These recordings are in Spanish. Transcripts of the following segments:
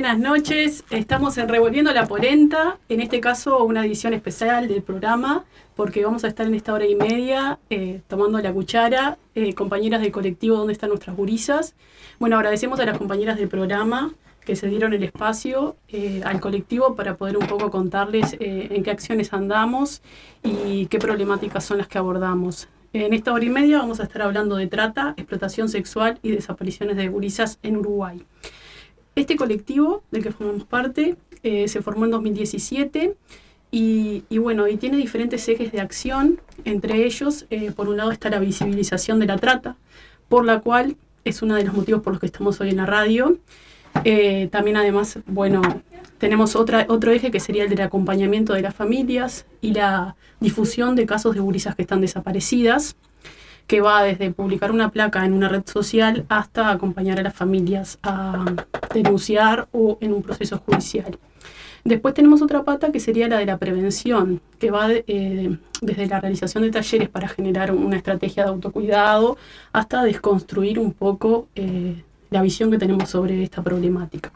Buenas noches, estamos en Revolviendo la Polenta, en este caso una edición especial del programa, porque vamos a estar en esta hora y media eh, tomando la cuchara, eh, compañeras del colectivo Donde están nuestras gurisas. Bueno, agradecemos a las compañeras del programa que se dieron el espacio eh, al colectivo para poder un poco contarles en qué acciones andamos y qué problemáticas son las que abordamos. En esta hora y media vamos a estar hablando de trata, explotación sexual y desapariciones de gurisas en Uruguay. Este colectivo del que formamos parte eh, se formó en 2017 y, bueno, y tiene diferentes ejes de acción, entre ellos, eh, por un lado está la visibilización de la trata, por la cual es uno de los motivos por los que estamos hoy en la radio. Eh, también además, bueno, tenemos otra, otro eje que sería el del acompañamiento de las familias y la difusión de casos de gurisas que están desaparecidas que va desde publicar una placa en una red social hasta acompañar a las familias a denunciar o en un proceso judicial. Después tenemos otra pata que sería la de la prevención, que va eh, desde la realización de talleres para generar una estrategia de autocuidado hasta desconstruir un poco eh, la visión que tenemos sobre esta problemática.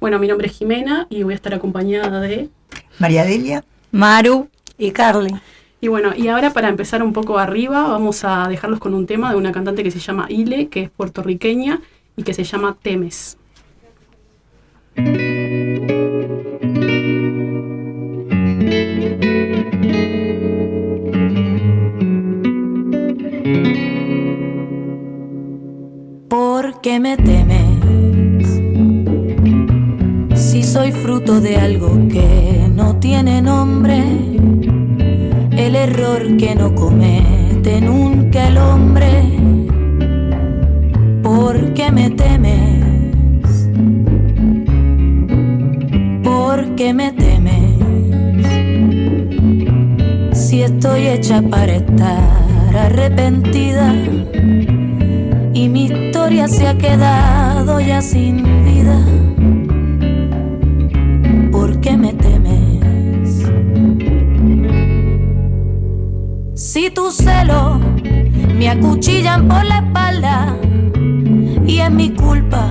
Bueno, mi nombre es Jimena y voy a estar acompañada de María Delia, Maru y Carly. Y bueno, y ahora para empezar un poco arriba, vamos a dejarlos con un tema de una cantante que se llama Ile, que es puertorriqueña y que se llama Temes. ¿Por qué me temes? Si soy fruto de algo que no tiene nombre el error que no comete nunca el hombre. ¿Por qué me temes? ¿Por qué me temes? Si estoy hecha para estar arrepentida y mi historia se ha quedado ya sin vida. Si tu celo me acuchillan por la espalda y es mi culpa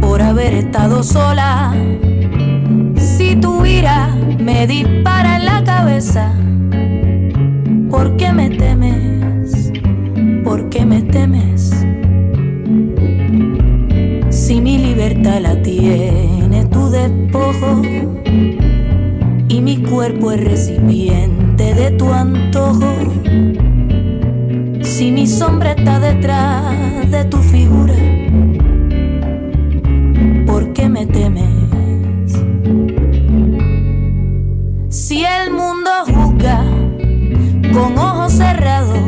por haber estado sola. Si tu ira me dispara en la cabeza, ¿por qué me temes? ¿Por qué me temes? Si mi libertad la tiene tu despojo y mi cuerpo es recipiente de tu antojo. Si mi sombra está detrás de tu figura, ¿por qué me temes? Si el mundo juzga con ojos cerrados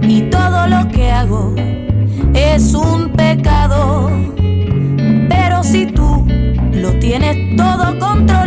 y todo lo que hago es un pecado, pero si tú lo tienes todo controlado,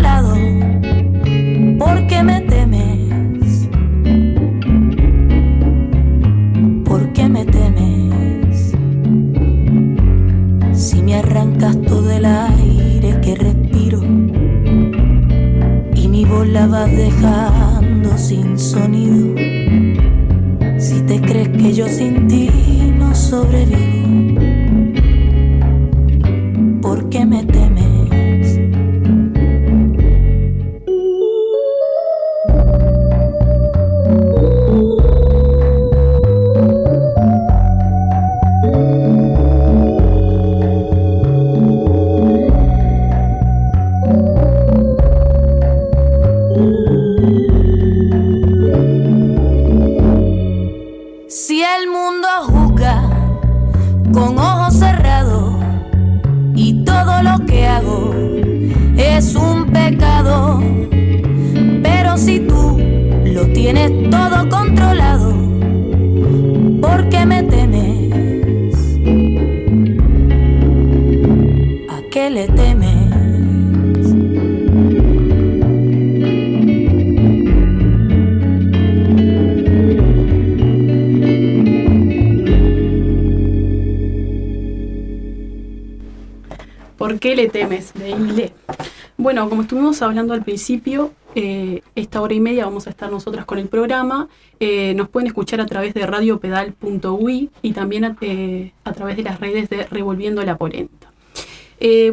Hablando al principio, eh, esta hora y media vamos a estar nosotras con el programa. Eh, nos pueden escuchar a través de radiopedal.ui y también eh, a, través de las redes de Revolviendo la Polenta.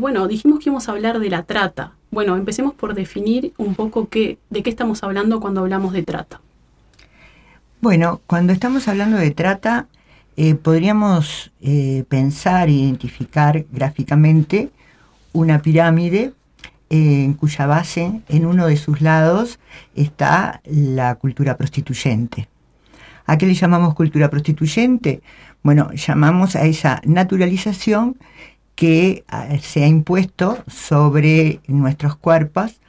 bueno, dijimos que íbamos a hablar de la trata. Bueno, empecemos por definir un poco qué, de qué estamos hablando cuando hablamos de trata. Bueno, cuando estamos hablando de trata, podríamos pensar, identificar gráficamente una pirámide en cuya base, en uno de sus lados, está la cultura prostituyente. ¿A qué le llamamos cultura prostituyente? Bueno, llamamos a esa naturalización que ah, se ha impuesto sobre nuestros cuerpos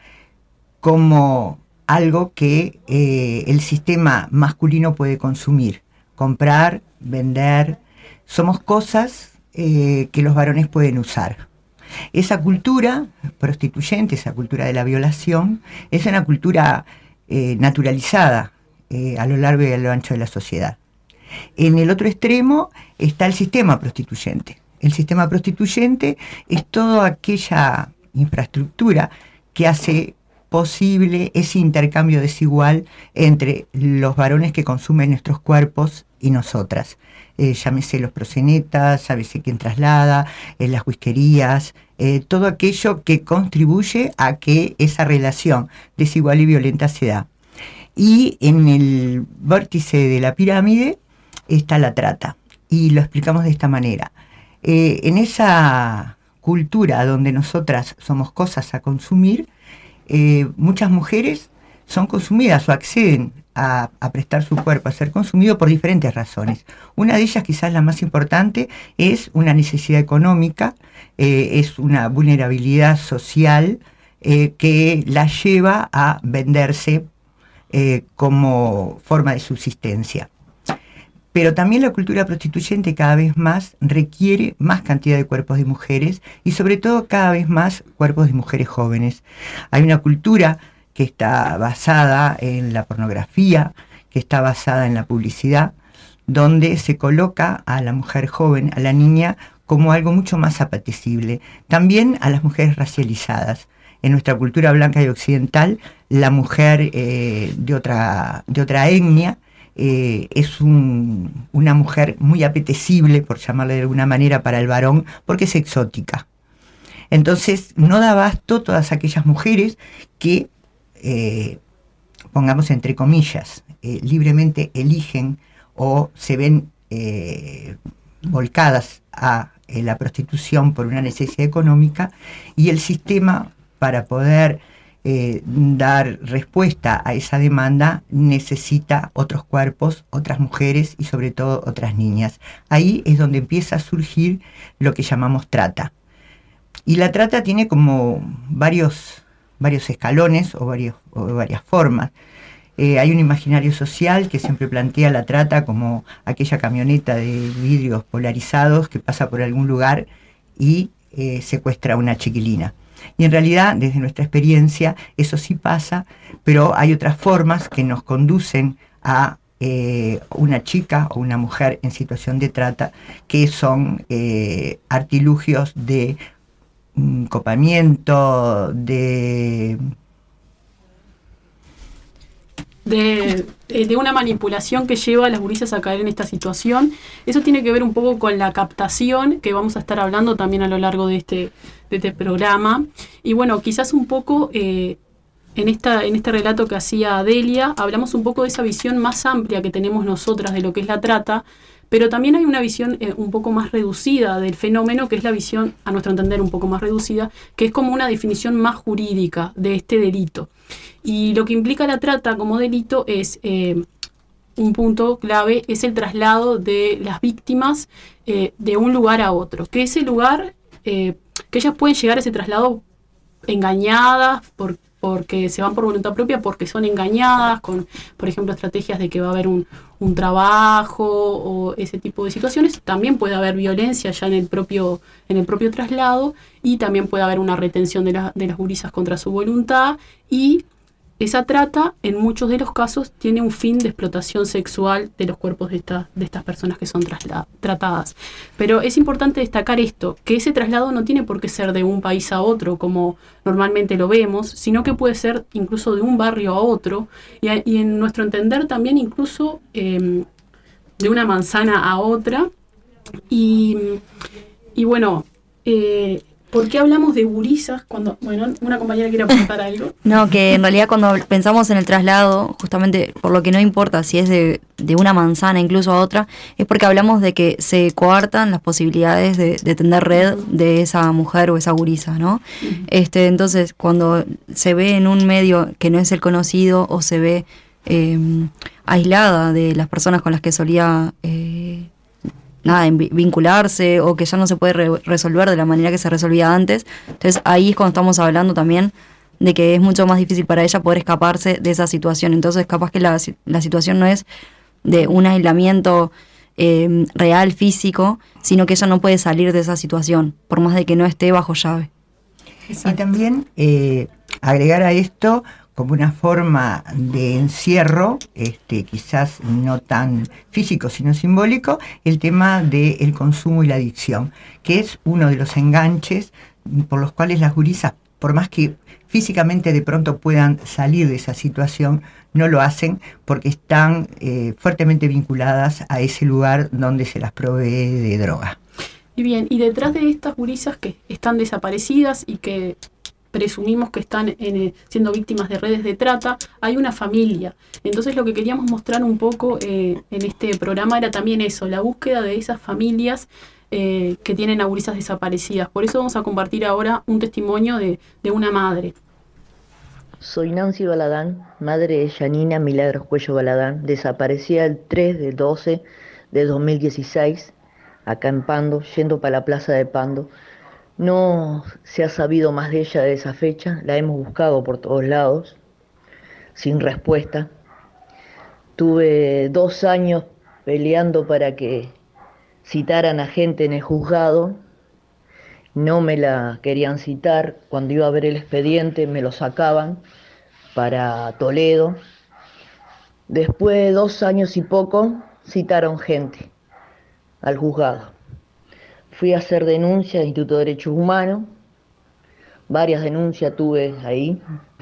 como algo que eh, el sistema masculino puede consumir, comprar, vender. Somos cosas eh, que los varones pueden usar. Esa cultura prostituyente, esa cultura de la violación, es una cultura eh, naturalizada eh, a lo largo y a lo ancho de la sociedad. En el otro extremo está el sistema prostituyente. El sistema prostituyente es toda aquella infraestructura que hace posible ese intercambio desigual entre los varones que consumen nuestros cuerpos y nosotras. Eh, llámese los prosenetas, llámese quien traslada, eh, las whiskerías, eh, todo aquello que contribuye a que esa relación desigual y violenta se da. Y en el vórtice de la pirámide está la trata. Y lo explicamos de esta manera. en esa cultura donde nosotras somos cosas a consumir, muchas mujeres son consumidas o acceden a, prestar su cuerpo, a ser consumido por diferentes razones. Una de ellas, quizás la más importante, es una necesidad económica, eh, es una vulnerabilidad social eh, que la lleva a venderse eh, como forma de subsistencia. Pero también la cultura prostituyente cada vez más requiere más cantidad de cuerpos de mujeres y sobre todo cada vez más cuerpos de mujeres jóvenes. Hay una cultura que está basada en la pornografía, que está basada en la publicidad, donde se coloca a la mujer joven, a la niña, como algo mucho más apetecible. También a las mujeres racializadas. En nuestra cultura blanca y occidental, la mujer eh, de, otra, de otra etnia eh, es una mujer muy apetecible, por llamarle de alguna manera, para el varón, porque es exótica. Entonces, no da abasto todas aquellas mujeres que eh, pongamos entre comillas, eh, libremente eligen o se ven eh, volcadas a la prostitución por una necesidad económica y el sistema para poder dar respuesta a esa demanda necesita otros cuerpos, otras mujeres y sobre todo otras niñas. Ahí es donde empieza a surgir lo que llamamos trata. Y la trata tiene como varios varios escalones o, varios, o varias formas. Eh, hay un imaginario social que siempre plantea la trata como aquella camioneta de vidrios polarizados que pasa por algún lugar y eh, secuestra a una chiquilina. Y en realidad, desde nuestra experiencia, eso sí pasa, pero hay otras formas que nos conducen a eh, una chica o una mujer en situación de trata, que son artilugios de copamiento, de... De, de, una manipulación que lleva a las gurisas a caer en esta situación. Eso tiene que ver un poco con la captación que vamos a estar hablando también a lo largo de este, de este programa. Y bueno, quizás un poco eh, en, esta, en este relato que hacía Adelia, hablamos un poco de esa visión más amplia que tenemos nosotras de lo que es la trata, pero también hay una visión eh, un poco más reducida del fenómeno, que es la visión, a nuestro entender, un poco más reducida, que es como una definición más jurídica de este delito. Y lo que implica la trata como delito es... Eh, un punto clave es el traslado de las víctimas eh, de un lugar a otro. Que ese lugar, que ellas pueden llegar a ese traslado engañadas por porque se van por voluntad propia, porque son engañadas con, por ejemplo, estrategias de que va a haber un, trabajo o ese tipo de situaciones. También puede haber violencia ya en el propio, en el propio traslado y también puede haber una retención de, de las gurisas contra su voluntad y esa trata, en muchos de los casos, tiene un fin de explotación sexual de los cuerpos de, de estas personas que son tratadas. Pero es importante destacar esto, que ese traslado no tiene por qué ser de un país a otro, como normalmente lo vemos, sino que puede ser incluso de un barrio a otro, y, en nuestro entender también incluso em, de una manzana a otra. Y, y bueno, eh, ¿Por qué hablamos de gurisas cuando, bueno, una compañera quiere apuntar algo? No, que en realidad cuando pensamos en el traslado, justamente por lo que no importa si es de, una manzana incluso a otra, es porque hablamos de que se coartan las posibilidades de, tener red de esa mujer o esa gurisa, ¿no? este, entonces, cuando se ve en un medio que no es el conocido o se ve em, aislada de las personas con las que solía... Eh, nada, vincularse o que ya no se puede resolver de la manera que se resolvía antes. Entonces ahí es cuando estamos hablando también de que es mucho más difícil para ella poder escaparse de esa situación. Entonces capaz que la, la situación no es de un aislamiento em, real, físico, sino que ella no puede salir de esa situación, por más de que no esté bajo llave. Y también eh, agregar a esto como una forma de encierro, este, quizás no tan físico sino simbólico, el tema del consumo y la adicción, que es uno de los enganches por los cuales las gurisas, por más que físicamente de pronto puedan salir de esa situación, no lo hacen porque están eh, fuertemente vinculadas a ese lugar donde se las provee de droga. Y bien, y detrás de estas gurisas que están desaparecidas y que presumimos que están eh, siendo víctimas de redes de trata, hay una familia. Entonces lo que queríamos mostrar un poco eh, en este programa era también eso, la búsqueda de esas familias eh, que tienen a desaparecidas. Por eso vamos a compartir ahora un testimonio de, de una madre. Soy Nancy Baladán, madre de Janina Milagros Cuello Baladán, desaparecida el 3 de 12 de 2016, acá en Pando, yendo para la plaza de Pando. No se ha sabido más de ella de esa fecha, la hemos buscado por todos lados, sin respuesta. Tuve dos años peleando para que citaran a gente en el juzgado, no me la querían citar, cuando iba a ver el expediente me lo sacaban para Toledo. Después de dos años y poco, citaron gente al juzgado. Fui a hacer denuncia al Instituto de Derechos Humanos, varias denuncias tuve ahí,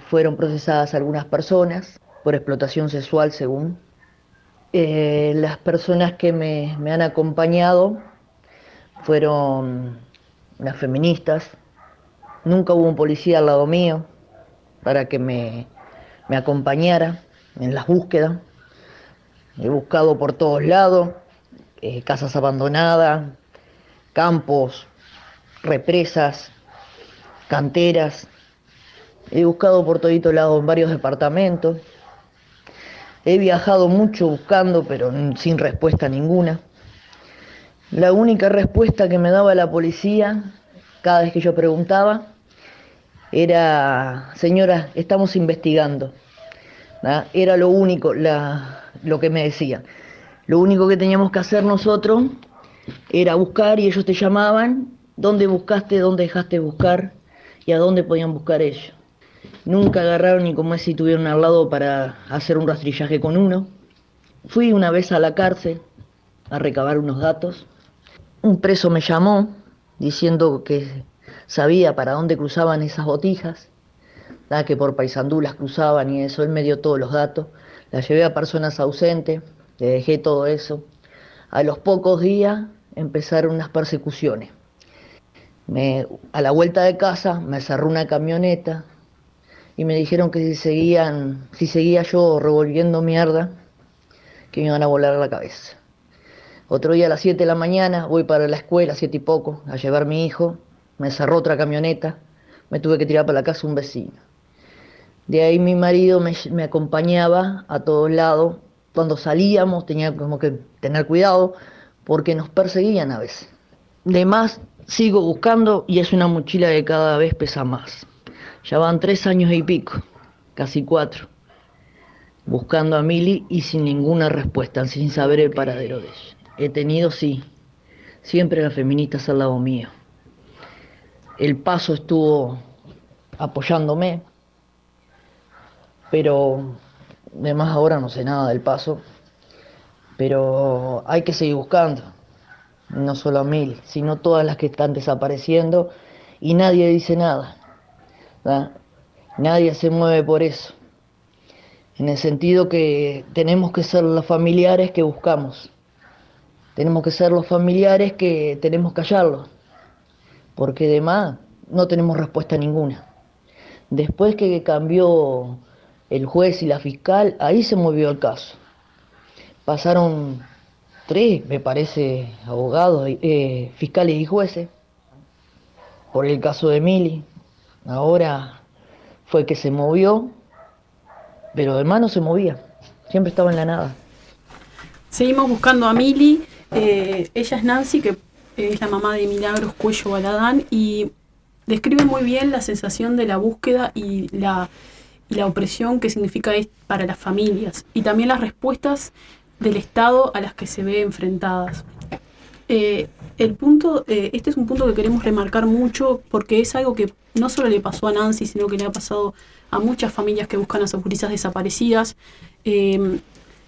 fueron procesadas algunas personas por explotación sexual según. Eh, las personas que me, han acompañado fueron las feministas, nunca hubo un policía al lado mío para que me, acompañara en las búsquedas. He buscado por todos lados, eh, casas abandonadas, campos, represas, canteras. He buscado por todito lado en varios departamentos. He viajado mucho buscando, pero sin respuesta ninguna. La única respuesta que me daba la policía cada vez que yo preguntaba era, señora, estamos investigando. Era lo único, lo que me decían. Lo único que teníamos que hacer nosotros era buscar y ellos te llamaban, dónde buscaste, dónde dejaste buscar y a dónde podían buscar ellos. Nunca agarraron ni como si tuvieron al lado para hacer un rastrillaje con uno. Fui una vez a la cárcel a recabar unos datos. Un preso me llamó diciendo que sabía para dónde cruzaban esas botijas, que por Paisandú las cruzaban y eso. Él me dio todos los datos. Las llevé a personas ausentes, le dejé todo eso. A los pocos días empezaron unas persecuciones. a la vuelta de casa me cerró una camioneta y me dijeron que si seguían, si seguía yo revolviendo mierda, que me iban a volar la cabeza. Otro día a las 7 de la mañana voy para la escuela, siete y poco, a llevar a mi hijo, me cerró otra camioneta, me tuve que tirar para la casa un vecino. De ahí mi marido me acompañaba a todos lados cuando salíamos tenía como que tener cuidado porque nos perseguían a veces. De más, sigo buscando y es una mochila que cada vez pesa más. Ya van tres años y pico, casi cuatro, buscando a Mili y sin ninguna respuesta, sin saber el paradero de ella. He tenido, sí, siempre las feministas al lado mío. El paso estuvo apoyándome, pero además ahora no sé nada del paso. Pero hay que seguir buscando, no solo a mil, sino todas las que están desapareciendo y nadie dice nada. Nadie se mueve por eso. En el sentido que tenemos que ser los familiares que buscamos. Tenemos que ser los familiares que tenemos que hallarlo. Porque además no tenemos respuesta ninguna. Después que cambió el juez y la fiscal, ahí se movió el caso. Pasaron tres, me parece, abogados, eh, fiscales y jueces por el caso de Mili. Ahora fue que se movió, pero además no se movía, siempre estaba en la nada. Seguimos buscando a Mili, eh, ella es Nancy, que es la mamá de Milagros Cuello Baladán, y describe muy bien la sensación de la búsqueda y la, la opresión que significa para las familias, y también las respuestas del Estado a las que se ve enfrentadas. Eh, el punto, eh, este es un punto que queremos remarcar mucho porque es algo que no solo le pasó a Nancy, sino que le ha pasado a muchas familias que buscan a sus desaparecidas. Eh,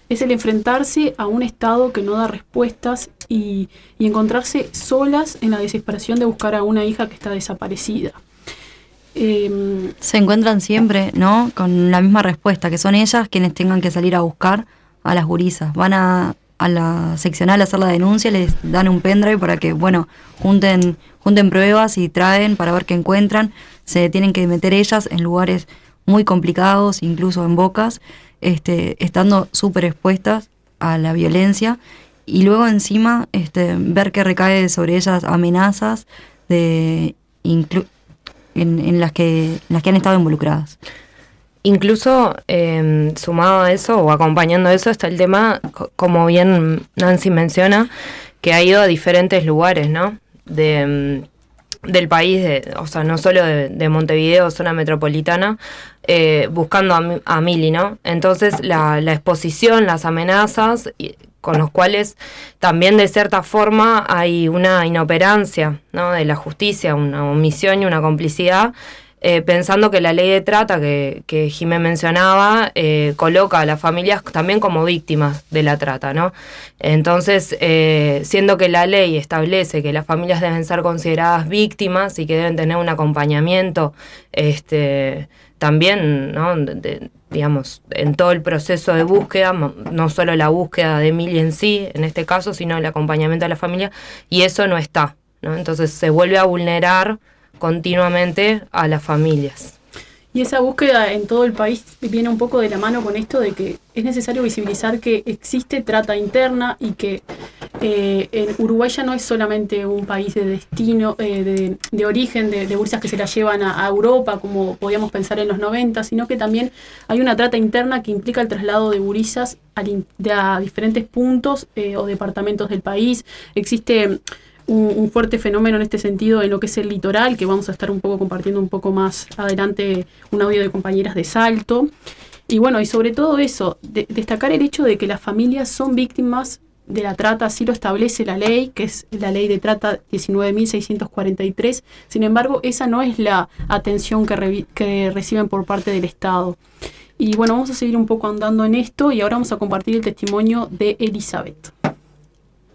es el enfrentarse a un Estado que no da respuestas y, encontrarse solas en la desesperación de buscar a una hija que está desaparecida. Se encuentran siempre, ¿no? Con la misma respuesta, que son ellas quienes tengan que salir a buscar a las gurisas. Van a a la seccional a hacer la denuncia, les dan un pendrive para que, bueno, junten, junten pruebas y traen para ver qué encuentran. Se tienen que meter ellas en lugares muy complicados, incluso en bocas, este, estando súper expuestas a la violencia. Y luego encima este, ver que recae sobre ellas amenazas de en, las que, las que han estado involucradas. Incluso em, sumado a eso o acompañando eso está el tema, como bien Nancy menciona, que ha ido a diferentes lugares, ¿no? De, em, del país, de, o sea, no solo de, Montevideo, zona metropolitana, eh, buscando a, a, Mili, ¿no? Entonces la, la exposición, las amenazas, con los cuales también de cierta forma hay una inoperancia ¿no? de la justicia, una omisión y una complicidad eh, pensando que la ley de trata que, que Jimé mencionaba eh, coloca a las familias también como víctimas de la trata, ¿no? Entonces, eh, siendo que la ley establece que las familias deben ser consideradas víctimas y que deben tener un acompañamiento, este, también, ¿no? digamos, en todo el proceso de búsqueda, no solo la búsqueda de Emilia en sí, en este caso, sino el acompañamiento a la familia, y eso no está, ¿no? Entonces se vuelve a vulnerar continuamente a las familias. Y esa búsqueda en todo el país viene un poco de la mano con esto de que es necesario visibilizar que existe trata interna y que eh, en Uruguay ya no es solamente un país de destino, eh, de, origen de, de que se la llevan a, Europa, como podíamos pensar en los 90, sino que también hay una trata interna que implica el traslado de burizas a, diferentes puntos eh, o departamentos del país. Existe un, fuerte fenómeno en este sentido en lo que es el litoral, que vamos a estar un poco compartiendo un poco más adelante un audio de compañeras de Salto. Y bueno, y sobre todo eso, destacar el hecho de que las familias son víctimas de la trata, así lo establece la ley, que es la ley de trata 19.643. Sin embargo, esa no es la atención que, que reciben por parte del Estado. Y bueno, vamos a seguir un poco andando en esto y ahora vamos a compartir el testimonio de Elizabeth.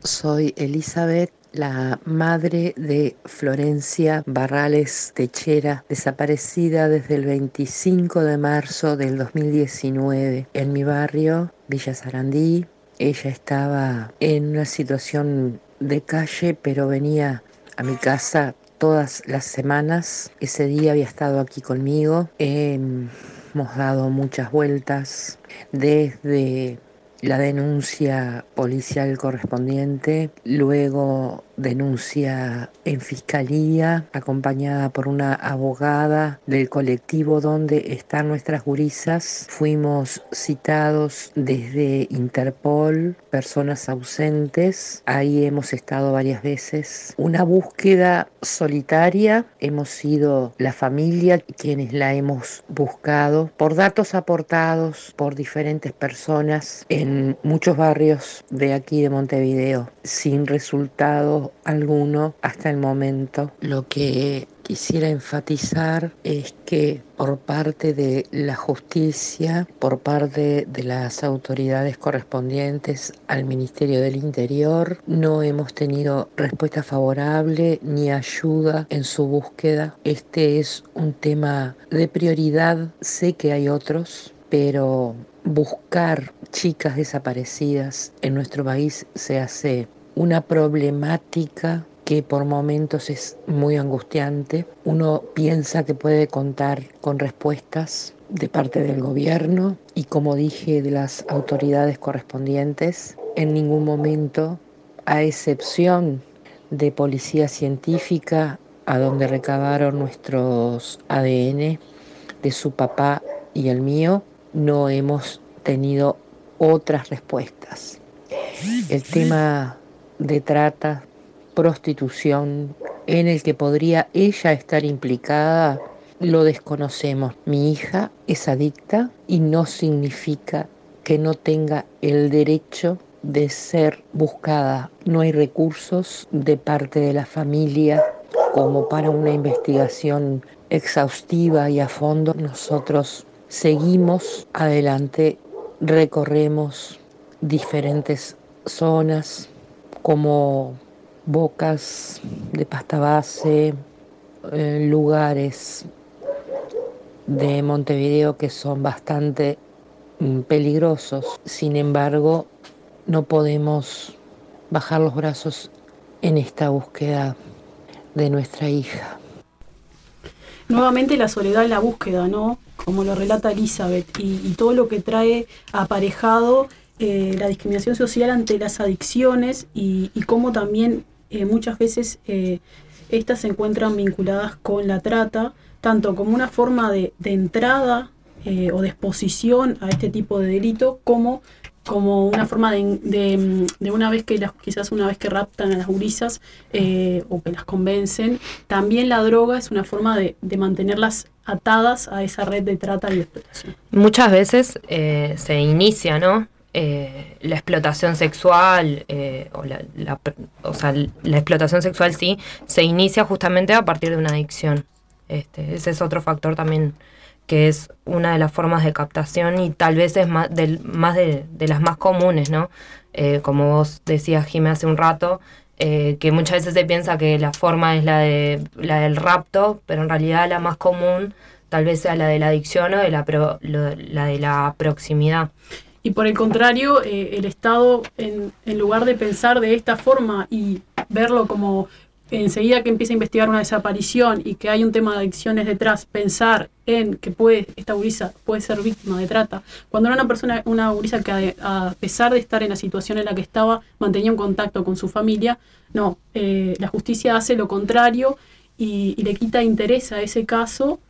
Soy Elizabeth la madre de Florencia Barrales Techera, desaparecida desde el 25 de marzo del 2019 en mi barrio, Villa Sarandí. Ella estaba en una situación de calle, pero venía a mi casa todas las semanas. Ese día había estado aquí conmigo. Hemos dado muchas vueltas desde la denuncia policial correspondiente, luego denuncia en fiscalía, acompañada por una abogada del colectivo donde están nuestras gurisas. Fuimos citados desde Interpol, personas ausentes. Ahí hemos estado varias veces. Una búsqueda solitaria. Hemos sido la familia quienes la hemos buscado por datos aportados por diferentes personas en muchos barrios de aquí de Montevideo, sin resultados alguno hasta el momento. Lo que quisiera enfatizar es que por parte de la justicia, por parte de las autoridades correspondientes al Ministerio del Interior, no hemos tenido respuesta favorable ni ayuda en su búsqueda. Este es un tema de prioridad, sé que hay otros, pero buscar chicas desaparecidas en nuestro país se hace una problemática que por momentos es muy angustiante. Uno piensa que puede contar con respuestas de parte del gobierno y como dije de las autoridades correspondientes. En ningún momento, a excepción de policía científica, a donde recabaron nuestros ADN de su papá y el mío, no hemos tenido otras respuestas. El tema de trata prostitución en el que podría ella estar implicada, lo desconocemos. Mi hija es adicta y no significa que no tenga el derecho de ser buscada. No hay recursos de parte de la familia como para una investigación exhaustiva y a fondo. Nosotros seguimos adelante, recorremos diferentes zonas como bocas de pasta base, eh, lugares de Montevideo que son bastante mm, peligrosos. Sin embargo, no podemos bajar los brazos en esta búsqueda de nuestra hija. Nuevamente la soledad en la búsqueda, ¿no? Como lo relata Elizabeth, y, todo lo que trae aparejado eh, la discriminación social ante las adicciones y, y cómo también eh, muchas veces eh, estas se encuentran vinculadas con la trata, tanto como una forma de, entrada o de exposición a este tipo de delito, como como una forma de, una vez que las, quizás una vez que raptan a las gurisas o que las convencen, también la droga es una forma de, mantenerlas atadas a esa red de trata y explotación. Muchas veces se inicia, ¿no? Eh, la explotación sexual, eh, o, la, o sea, la explotación sexual sí, se inicia justamente a partir de una adicción. Este, ese es otro factor también que es una de las formas de captación y tal vez es más, del, más de, las más comunes, ¿no? Eh, como vos decías, Jimé, hace un rato, que muchas veces se piensa que la forma es la, de, la del rapto, pero en realidad la más común tal vez sea la de la adicción o de la, la de la proximidad. Y por el contrario, eh, el Estado, en, en, lugar de pensar de esta forma y verlo como enseguida que empieza a investigar una desaparición y que hay un tema de adicciones detrás, pensar en que puede, esta gurisa puede ser víctima de trata. Cuando era una persona, una gurisa que a, pesar de estar en la situación en la que estaba, mantenía un contacto con su familia, no, eh, la justicia hace lo contrario y, y le quita interés a ese caso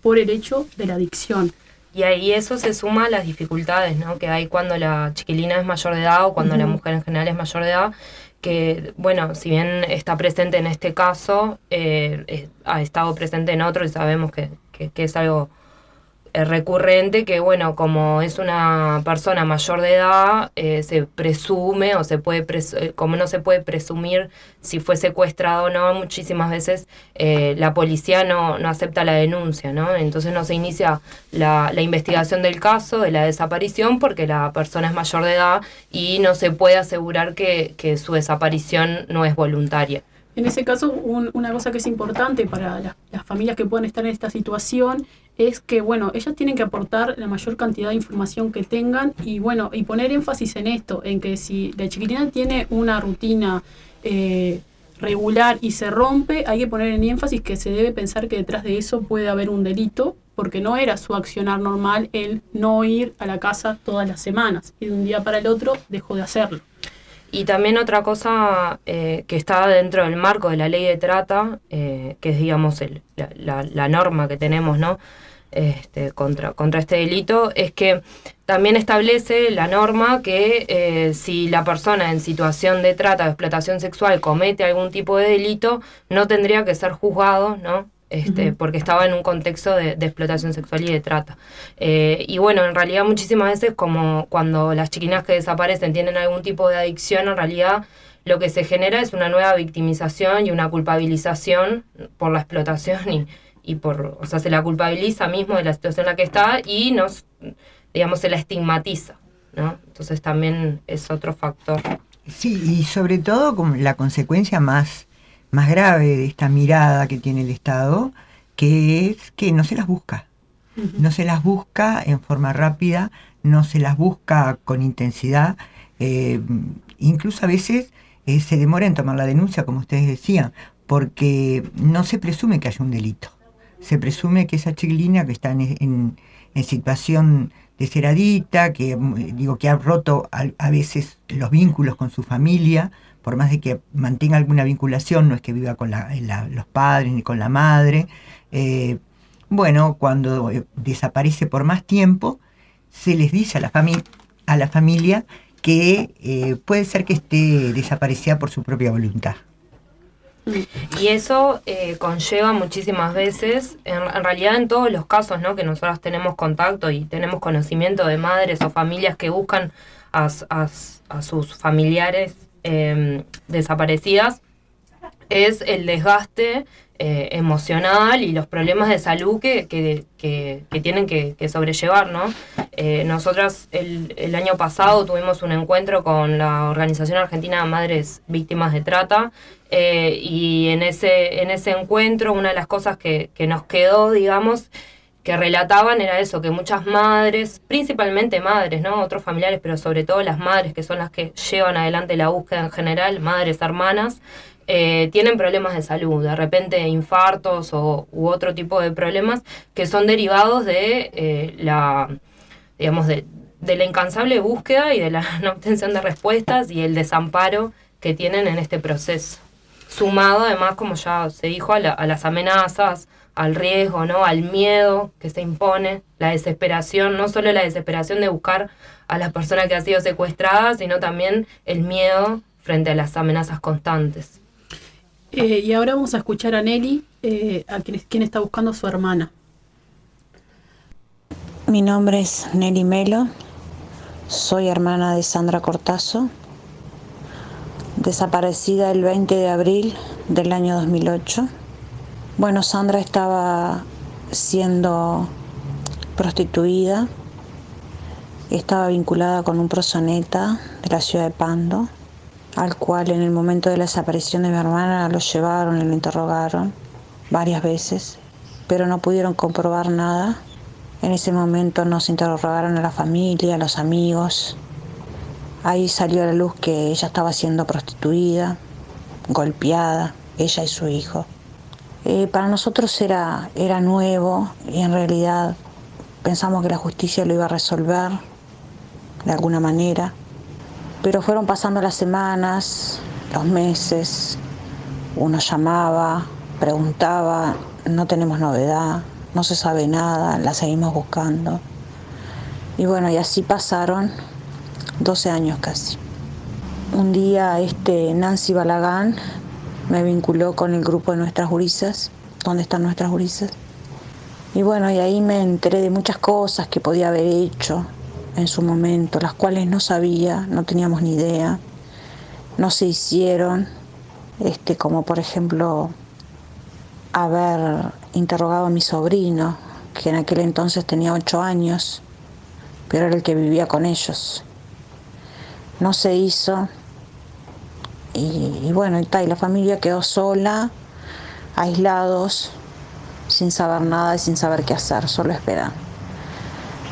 por el hecho de la adicción. Y ahí eso se suma a las dificultades ¿no? que hay cuando la chiquilina es mayor de edad o cuando la mujer en general es mayor de edad, que, bueno, si bien está presente en este caso, eh, ha estado presente en otro y sabemos que, que, que es algo recurrente que, bueno, como es una persona mayor de edad, eh, se presume o se puede, eh, como no se puede presumir si fue secuestrado o no, muchísimas veces eh, la policía no, no acepta la denuncia, ¿no? Entonces no se inicia la, la, investigación del caso, de la desaparición, porque la persona es mayor de edad y no se puede asegurar que, que su desaparición no es voluntaria. En ese caso, una cosa que es importante para las familias que puedan estar en esta situación es que, bueno, ellas tienen que aportar la mayor cantidad de información que tengan y, bueno, y poner énfasis en esto, en que si la chiquitina tiene una rutina eh, regular y se rompe, hay que poner en énfasis que se debe pensar que detrás de eso puede haber un delito, porque no era su accionar normal el no ir a la casa todas las semanas y de un día para el otro dejó de hacerlo. Y también otra cosa eh, que está dentro del marco de la ley de trata, eh, que es, digamos, el, la, la, norma que tenemos, ¿no? Este, contra, contra este delito es que también establece la norma que eh, si la persona en situación de trata o explotación sexual comete algún tipo de delito, no tendría que ser juzgado, ¿no? Este, porque estaba en un contexto de, explotación sexual y de trata. Eh, y bueno, en realidad muchísimas veces como cuando las chiquinas que desaparecen tienen algún tipo de adicción, en realidad lo que se genera es una nueva victimización y una culpabilización por la explotación y, y por, o sea, se la culpabiliza mismo de la situación en la que está y nos, digamos, se la estigmatiza, ¿no? Entonces también es otro factor. Sí, y sobre todo como la consecuencia más, más grave de esta mirada que tiene el Estado, que es que no se las busca. No se las busca en forma rápida, no se las busca con intensidad. Eh, incluso a veces eh, se demora en tomar la denuncia, como ustedes decían, porque no se presume que haya un delito. Se presume que esa chiquilina que está en, en, situación de que mm, digo que ha roto a, veces los vínculos con su familia, por más de que mantenga alguna vinculación, no es que viva con los padres ni con la madre. Eh, bueno, cuando desaparece por más tiempo, se les dice a la, a la familia que eh, puede ser que esté desaparecida por su propia voluntad. Y eso eh, conlleva muchísimas veces, en, realidad en todos los casos ¿no? que nosotros tenemos contacto y tenemos conocimiento de madres o familias que buscan a, sus familiares em, desaparecidas, es el desgaste eh, emocional y los problemas de salud que, que, tienen que, sobrellevar, ¿no? Eh, nosotras el, año pasado tuvimos un encuentro con la Organización Argentina de Madres Víctimas de Trata eh, y en ese, en ese encuentro una de las cosas que, nos quedó, digamos, que relataban era eso, que muchas madres, principalmente madres, ¿no? Otros familiares, pero sobre todo las madres, que son las que llevan adelante la búsqueda en general, madres, hermanas, eh, tienen problemas de salud, de repente infartos o, u otro tipo de problemas que son derivados de eh, la, digamos, de, la incansable búsqueda y de la no obtención de respuestas y el desamparo que tienen en este proceso. Sumado además, como ya se dijo, a, a las amenazas, al riesgo, ¿no? al miedo que se impone, la desesperación, no solo la desesperación de buscar a las personas que han sido secuestradas, sino también el miedo frente a las amenazas constantes. Eh, y ahora vamos a escuchar a Nelly, eh, a quien, quien está buscando a su hermana. Mi nombre es Nelly Melo, soy hermana de Sandra Cortazo, desaparecida el 20 de abril del año 2008. Bueno, Sandra estaba siendo prostituida, estaba vinculada con un prosoneta de la ciudad de Pando al cual en el momento de la desaparición de mi hermana lo llevaron y lo interrogaron varias veces, pero no pudieron comprobar nada. En ese momento nos interrogaron a la familia, a los amigos. Ahí salió a la luz que ella estaba siendo prostituida, golpeada, ella y su hijo. Eh, para nosotros era, era nuevo y en realidad pensamos que la justicia lo iba a resolver de alguna manera. Pero fueron pasando las semanas, los meses, uno llamaba, preguntaba, no tenemos novedad, no se sabe nada, la seguimos buscando. Y bueno, y así pasaron 12 años casi. Un día este Nancy Balagán me vinculó con el grupo de nuestras jurisas, donde están nuestras jurisas. Y bueno, y ahí me enteré de muchas cosas que podía haber hecho, en su momento, las cuales no sabía, no teníamos ni idea, no se hicieron, este, como por ejemplo haber interrogado a mi sobrino, que en aquel entonces tenía ocho años, pero era el que vivía con ellos. No se hizo y, bueno, y, y la familia quedó sola, aislados, sin saber nada y sin saber qué hacer, solo esperando.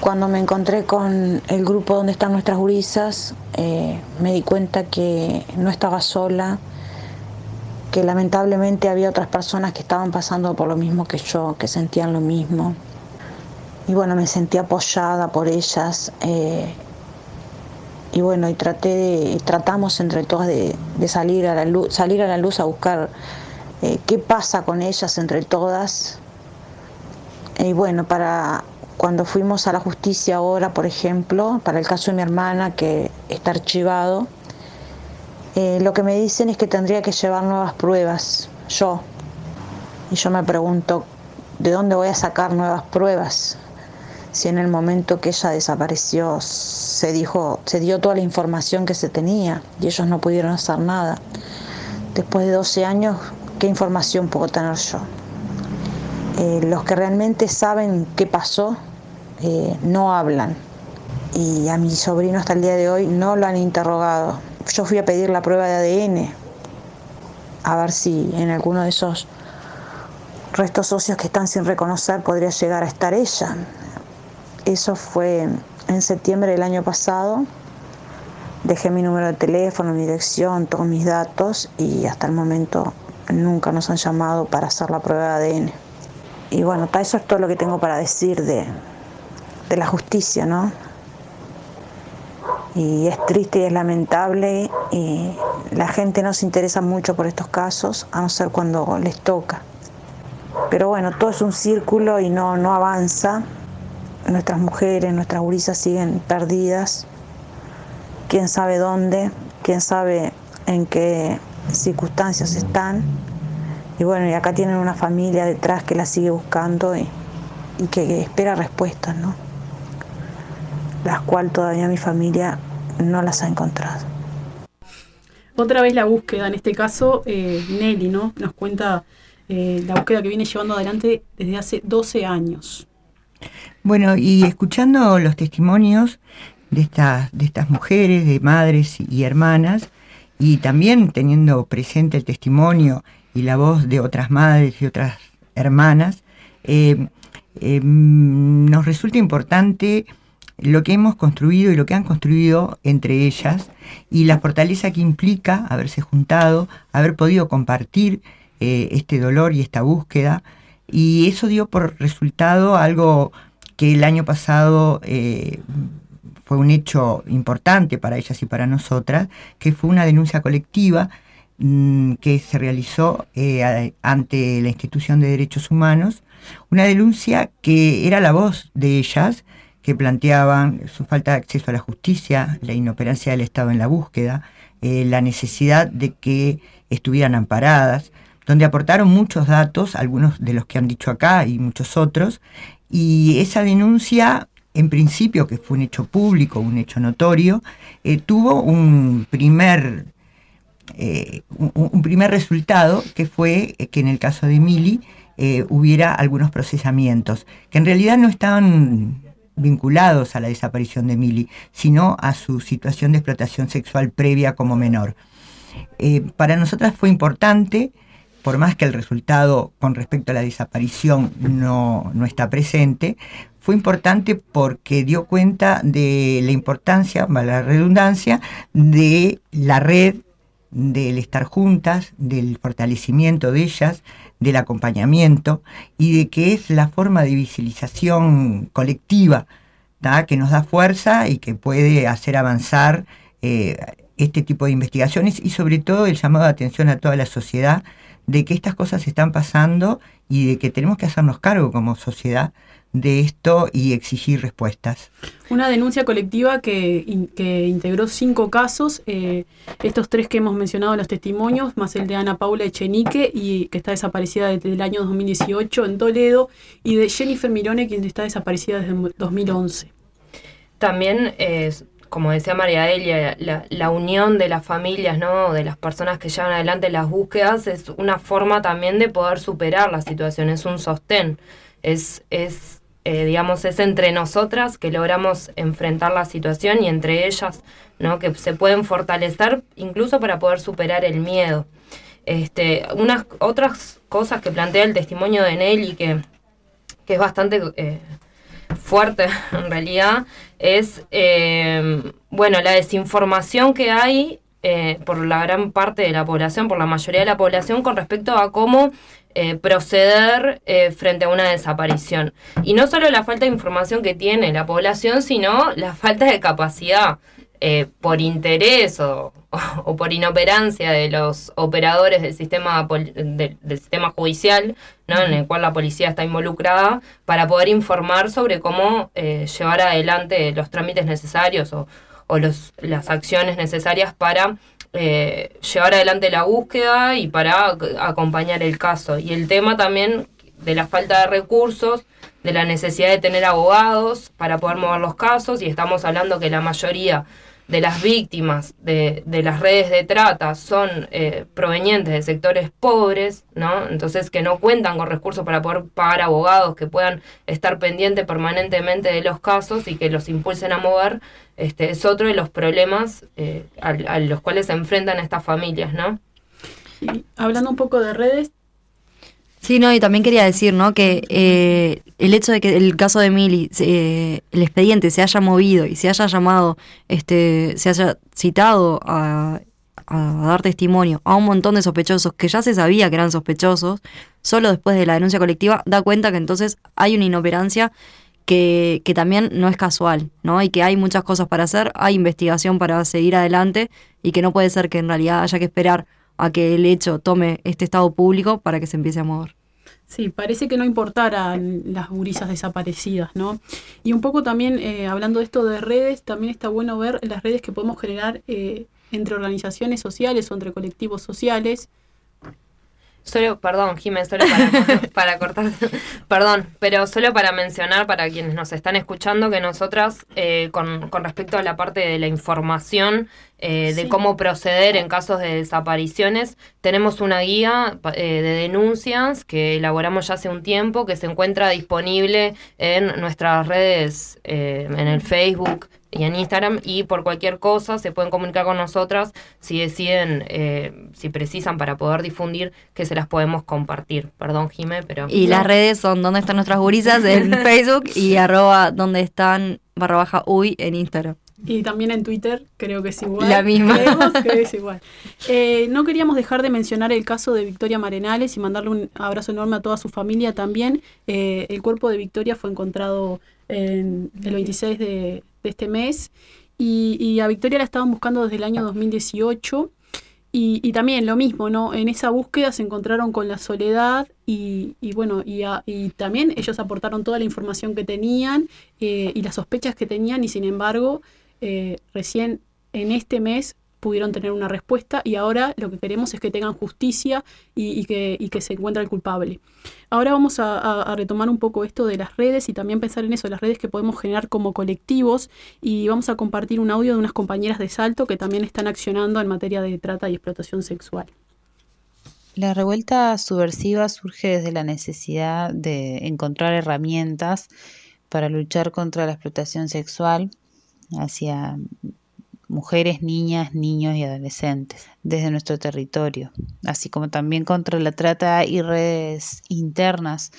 Cuando me encontré con el grupo donde están nuestras gurisas, eh, me di cuenta que no estaba sola, que lamentablemente había otras personas que estaban pasando por lo mismo que yo, que sentían lo mismo. Y bueno, me sentí apoyada por ellas. Eh, y bueno, y traté tratamos entre todas de, salir a la luz, salir a la luz a buscar eh, qué pasa con ellas entre todas. Y bueno, para cuando fuimos a la justicia ahora, por ejemplo, para el caso de mi hermana que está archivado, eh, lo que me dicen es que tendría que llevar nuevas pruebas, yo. Y yo me pregunto, ¿de dónde voy a sacar nuevas pruebas? si en el momento que ella desapareció se dijo, se dio toda la información que se tenía y ellos no pudieron hacer nada. Después de 12 años, ¿qué información puedo tener yo? Eh, los que realmente saben qué pasó eh, no hablan. Y a mi sobrino hasta el día de hoy no lo han interrogado. Yo fui a pedir la prueba de ADN a ver si en alguno de esos restos socios que están sin reconocer podría llegar a estar ella. Eso fue en septiembre del año pasado. Dejé mi número de teléfono, mi dirección, todos mis datos y hasta el momento nunca nos han llamado para hacer la prueba de ADN. Y bueno, eso es todo lo que tengo para decir de, de la justicia, ¿no? Y es triste y es lamentable y la gente no se interesa mucho por estos casos, a no ser cuando les toca. Pero bueno, todo es un círculo y no, no avanza nuestras mujeres, nuestras gurisas siguen perdidas, quién sabe dónde, quién sabe en qué circunstancias están. Y bueno, y acá tienen una familia detrás que la sigue buscando y, que espera respuestas, ¿no? Las cuales todavía mi familia no las ha encontrado. Otra vez la búsqueda, en este caso eh, Nelly, ¿no? Nos cuenta eh, la búsqueda que viene llevando adelante desde hace 12 años. Bueno, y escuchando los testimonios de estas, de estas mujeres, de madres y hermanas, y también teniendo presente el testimonio y la voz de otras madres y otras hermanas, eh, eh, nos resulta importante lo que hemos construido y lo que han construido entre ellas y la fortaleza que implica haberse juntado, haber podido compartir eh, este dolor y esta búsqueda. Y eso dio por resultado algo que el año pasado eh, fue un hecho importante para ellas y para nosotras, que fue una denuncia colectiva mm, que se realizó eh, ante la institución de derechos humanos, una denuncia que era la voz de ellas, que planteaban su falta de acceso a la justicia, la inoperancia del Estado en la búsqueda, eh, la necesidad de que estuvieran amparadas, donde aportaron muchos datos, algunos de los que han dicho acá y muchos otros, y esa denuncia, en principio, que fue un hecho público, un hecho notorio, eh, tuvo un primer, eh, un, primer resultado, que fue que en el caso de Mili hubiera algunos procesamientos, que en realidad no estaban vinculados a la desaparición de Mili, sino a su situación de explotación sexual previa como menor. para nosotras fue importante por más que el resultado con respecto a la desaparición no, está presente, fue importante porque dio cuenta de la importancia, la redundancia, de la red, del estar juntas, del fortalecimiento de ellas, del acompañamiento y de que es la forma de visibilización colectiva que nos da fuerza y que puede hacer avanzar eh, este tipo de investigaciones y sobre todo el llamado de atención a toda la sociedad de que estas cosas están pasando y de que tenemos que hacernos cargo como sociedad de esto y exigir respuestas. Una denuncia colectiva que, integró cinco casos, eh, estos tres que hemos mencionado en los testimonios, más el de Ana Paula Echenique, y que está desaparecida desde el año 2018 en Toledo, y de Jennifer Mirone, quien está desaparecida desde 2011. También es como decía María Delia, la, unión de las familias, ¿no? de las personas que llevan adelante las búsquedas, es una forma también de poder superar la situación, es un sostén, es, es eh, digamos, es entre nosotras que logramos enfrentar la situación y entre ellas, ¿no? que se pueden fortalecer incluso para poder superar el miedo. Este, unas otras cosas que plantea el testimonio de Nelly que, que es bastante eh, fuerte en realidad es, eh, bueno, la desinformación que hay eh, por la gran parte de la población, por la mayoría de la población, con respecto a cómo eh, proceder frente a una desaparición. Y no solo la falta de información que tiene la población, sino la falta de capacidad. por interés o, por inoperancia de los operadores del sistema del sistema judicial, ¿no? en el cual la policía está involucrada, para poder informar sobre cómo eh, llevar adelante los trámites necesarios o, las acciones necesarias para eh, llevar adelante la búsqueda y para acompañar el caso. Y el tema también de la falta de recursos, de la necesidad de tener abogados para poder mover los casos y estamos hablando que la mayoría de las víctimas de, de las redes de trata son eh, provenientes de sectores pobres, ¿no? Entonces que no cuentan con recursos para poder pagar abogados que puedan estar pendientes permanentemente de los casos y que los impulsen a mover, este, es otro de los problemas eh, a, los cuales se enfrentan estas familias, ¿no? Hablando un poco de redes, Sí, no, y también quería decir, ¿no? Que eh, el hecho de que el caso de Mili, eh, el expediente se haya movido y se haya llamado, este, se haya citado a, a, dar testimonio a un montón de sospechosos que ya se sabía que eran sospechosos, solo después de la denuncia colectiva, da cuenta que entonces hay una inoperancia que, que también no es casual, ¿no? Y que hay muchas cosas para hacer, hay investigación para seguir adelante y que no puede ser que en realidad haya que esperar a que el hecho tome este estado público para que se empiece a mover. Sí, parece que no importaran las gurisas desaparecidas, ¿no? Y un poco también, eh, hablando de esto de redes, también está bueno ver las redes que podemos generar eh, entre organizaciones sociales o entre colectivos sociales, Solo, perdón, Jiménez, solo para, para cortar, perdón, pero solo para mencionar para quienes nos están escuchando que nosotras, eh, con, con, respecto a la parte de la información, eh, de sí. cómo proceder en casos de desapariciones, tenemos una guía eh, de denuncias que elaboramos ya hace un tiempo, que se encuentra disponible en nuestras redes, en el Facebook, y en Instagram y por cualquier cosa se pueden comunicar con nosotras si deciden, eh, si precisan para poder difundir, que se las podemos compartir. Perdón, Jime, pero... Y las redes son donde están nuestras gurisas en Facebook y arroba donde están barra baja uy en Instagram. Y también en Twitter, creo que es igual. La misma. Creemos que es igual. Eh, no queríamos dejar de mencionar el caso de Victoria Marenales y mandarle un abrazo enorme a toda su familia también. Eh, el cuerpo de Victoria fue encontrado en el 26 de, de este mes y, y, a Victoria la estaban buscando desde el año 2018 y, y, también lo mismo, ¿no? En esa búsqueda se encontraron con la soledad y, y bueno, y, a, y, también ellos aportaron toda la información que tenían eh, y las sospechas que tenían y sin embargo eh, recién en este mes pudieron tener una respuesta y ahora lo que queremos es que tengan justicia y, que, se encuentre el culpable. Ahora vamos a, a, a, retomar un poco esto de las redes y también pensar en eso, las redes que podemos generar como colectivos y vamos a compartir un audio de unas compañeras de Salto que también están accionando en materia de trata y explotación sexual. La revuelta subversiva surge desde la necesidad de encontrar herramientas para luchar contra la explotación sexual hacia mujeres, niñas, niños y adolescentes desde nuestro territorio, así como también contra la trata y redes internas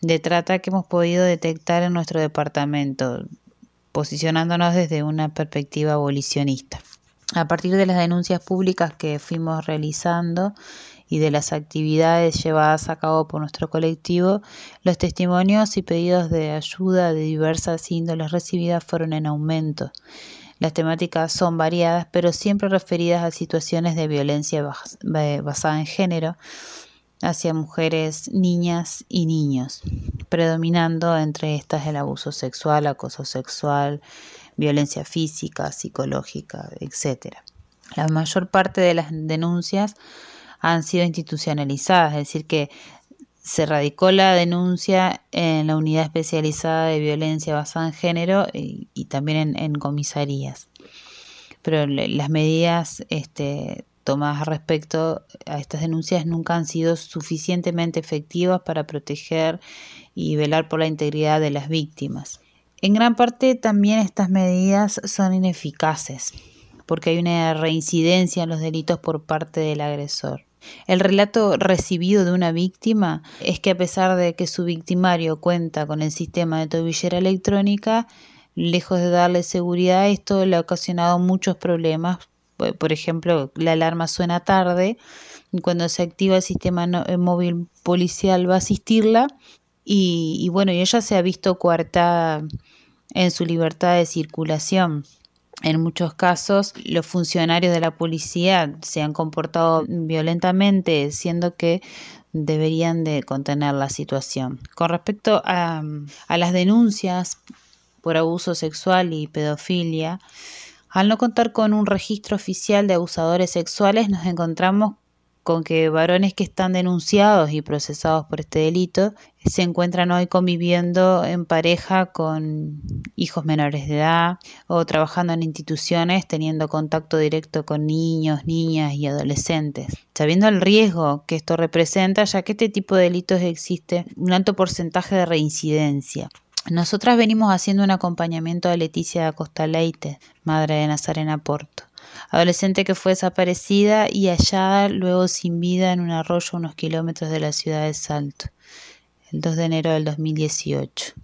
de trata que hemos podido detectar en nuestro departamento, posicionándonos desde una perspectiva abolicionista. A partir de las denuncias públicas que fuimos realizando y de las actividades llevadas a cabo por nuestro colectivo, los testimonios y pedidos de ayuda de diversas índoles recibidas fueron en aumento. Las temáticas son variadas, pero siempre referidas a situaciones de violencia basada en género hacia mujeres, niñas y niños, predominando entre estas el abuso sexual, acoso sexual, violencia física, psicológica, etc. La mayor parte de las denuncias han sido institucionalizadas, es decir, que se radicó la denuncia en la unidad especializada de violencia basada en género y, también en, en, comisarías. Pero las medidas este, tomadas respecto a estas denuncias nunca han sido suficientemente efectivas para proteger y velar por la integridad de las víctimas. En gran parte también estas medidas son ineficaces porque hay una reincidencia en los delitos por parte del agresor. El relato recibido de una víctima es que a pesar de que su victimario cuenta con el sistema de tobillera electrónica, lejos de darle seguridad, esto le ha ocasionado muchos problemas. Por ejemplo, la alarma suena tarde, y cuando se activa el sistema móvil policial va a asistirla y, y bueno, y ella se ha visto coartada en su libertad de circulación. En muchos casos, los funcionarios de la policía se han comportado violentamente, siendo que deberían de contener la situación. Con respecto a, las denuncias por abuso sexual y pedofilia, al no contar con un registro oficial de abusadores sexuales, nos encontramos con que varones que están denunciados y procesados por este delito se encuentran hoy conviviendo en pareja con hijos menores de edad o trabajando en instituciones teniendo contacto directo con niños, niñas y adolescentes, sabiendo el riesgo que esto representa, ya que este tipo de delitos existe un alto porcentaje de reincidencia. Nosotras venimos haciendo un acompañamiento a Leticia Acosta Leite, madre de Nazarena Porto adolescente que fue desaparecida y hallada luego sin vida en un arroyo a unos kilómetros de la ciudad de Salto, el 2 de enero del 2018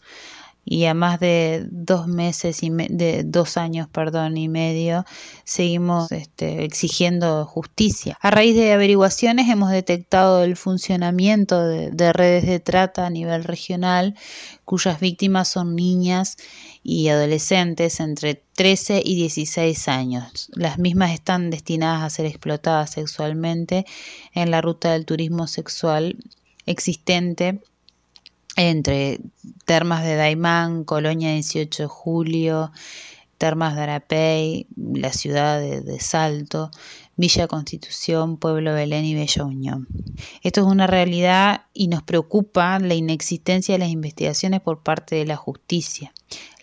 y a más de dos meses y de dos años perdón y medio seguimos este, exigiendo justicia. A raíz de averiguaciones hemos detectado el funcionamiento de, redes de trata a nivel regional cuyas víctimas son niñas y adolescentes entre 13 y 16 años. Las mismas están destinadas a ser explotadas sexualmente en la ruta del turismo sexual existente entre Termas de Daimán, Colonia 18 de Julio, Termas de Arapey, la ciudad de, Salto, Villa Constitución, Pueblo Belén y Bella Unión. Esto es una realidad y nos preocupa la inexistencia de las investigaciones por parte de la justicia,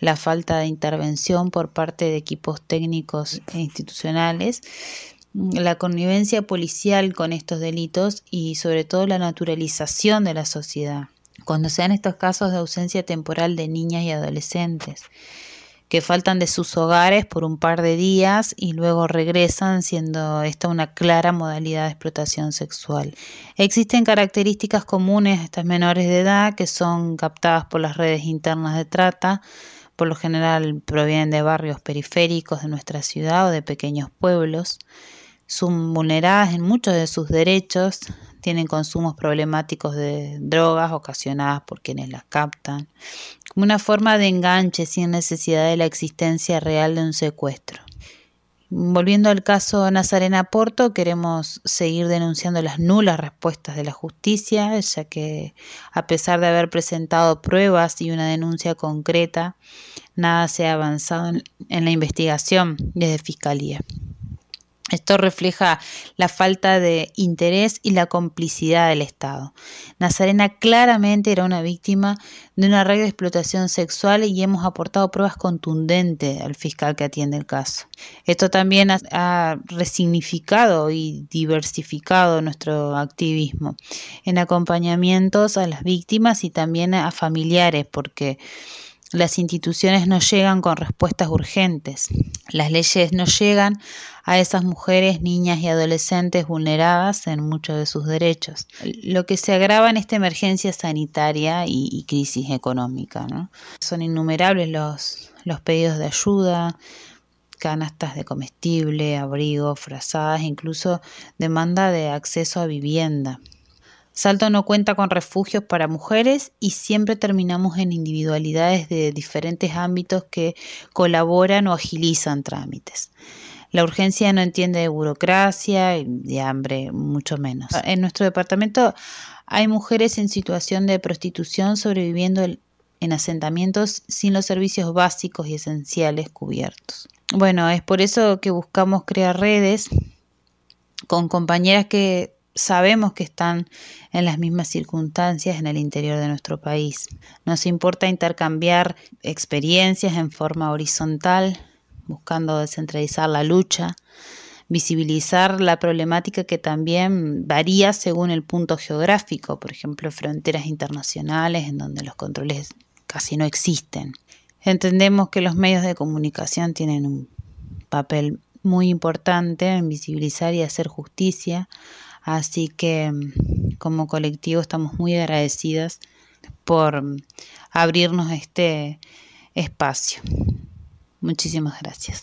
la falta de intervención por parte de equipos técnicos e institucionales, la connivencia policial con estos delitos y sobre todo la naturalización de la sociedad cuando sean estos casos de ausencia temporal de niñas y adolescentes, que faltan de sus hogares por un par de días y luego regresan, siendo esta una clara modalidad de explotación sexual. Existen características comunes a estas menores de edad que son captadas por las redes internas de trata, por lo general provienen de barrios periféricos de nuestra ciudad o de pequeños pueblos, son vulneradas en muchos de sus derechos, tienen consumos problemáticos de drogas ocasionadas por quienes las captan, como una forma de enganche sin necesidad de la existencia real de un secuestro. Volviendo al caso Nazarena Porto, queremos seguir denunciando las nulas respuestas de la justicia, ya que a pesar de haber presentado pruebas y una denuncia concreta, nada se ha avanzado en, la investigación desde Fiscalía. Esto refleja la falta de interés y la complicidad del Estado. Nazarena claramente era una víctima de una red de explotación sexual y hemos aportado pruebas contundentes al fiscal que atiende el caso. Esto también ha, resignificado y diversificado nuestro activismo en acompañamientos a las víctimas y también a familiares, porque las instituciones no llegan con respuestas urgentes. Las leyes no llegan a esas mujeres, niñas y adolescentes vulneradas en muchos de sus derechos. Lo que se agrava en esta emergencia sanitaria y, crisis económica. Son innumerables los, los pedidos de ayuda, canastas de comestible, abrigo, frazadas, incluso demanda de acceso a vivienda. Salto no cuenta con refugios para mujeres y siempre terminamos en individualidades de diferentes ámbitos que colaboran o agilizan trámites. La urgencia no entiende de burocracia y de hambre, mucho menos. En nuestro departamento hay mujeres en situación de prostitución sobreviviendo en asentamientos sin los servicios básicos y esenciales cubiertos. Bueno, es por eso que buscamos crear redes con compañeras que sabemos que están en las mismas circunstancias en el interior de nuestro país. Nos importa intercambiar experiencias en forma horizontal, buscando descentralizar la lucha, visibilizar la problemática que también varía según el punto geográfico, por ejemplo, fronteras internacionales en donde los controles casi no existen. Entendemos que los medios de comunicación tienen un papel muy importante en visibilizar y hacer justicia Así que mm, como colectivo estamos muy agradecidas por abrirnos este espacio. Muchísimas gracias.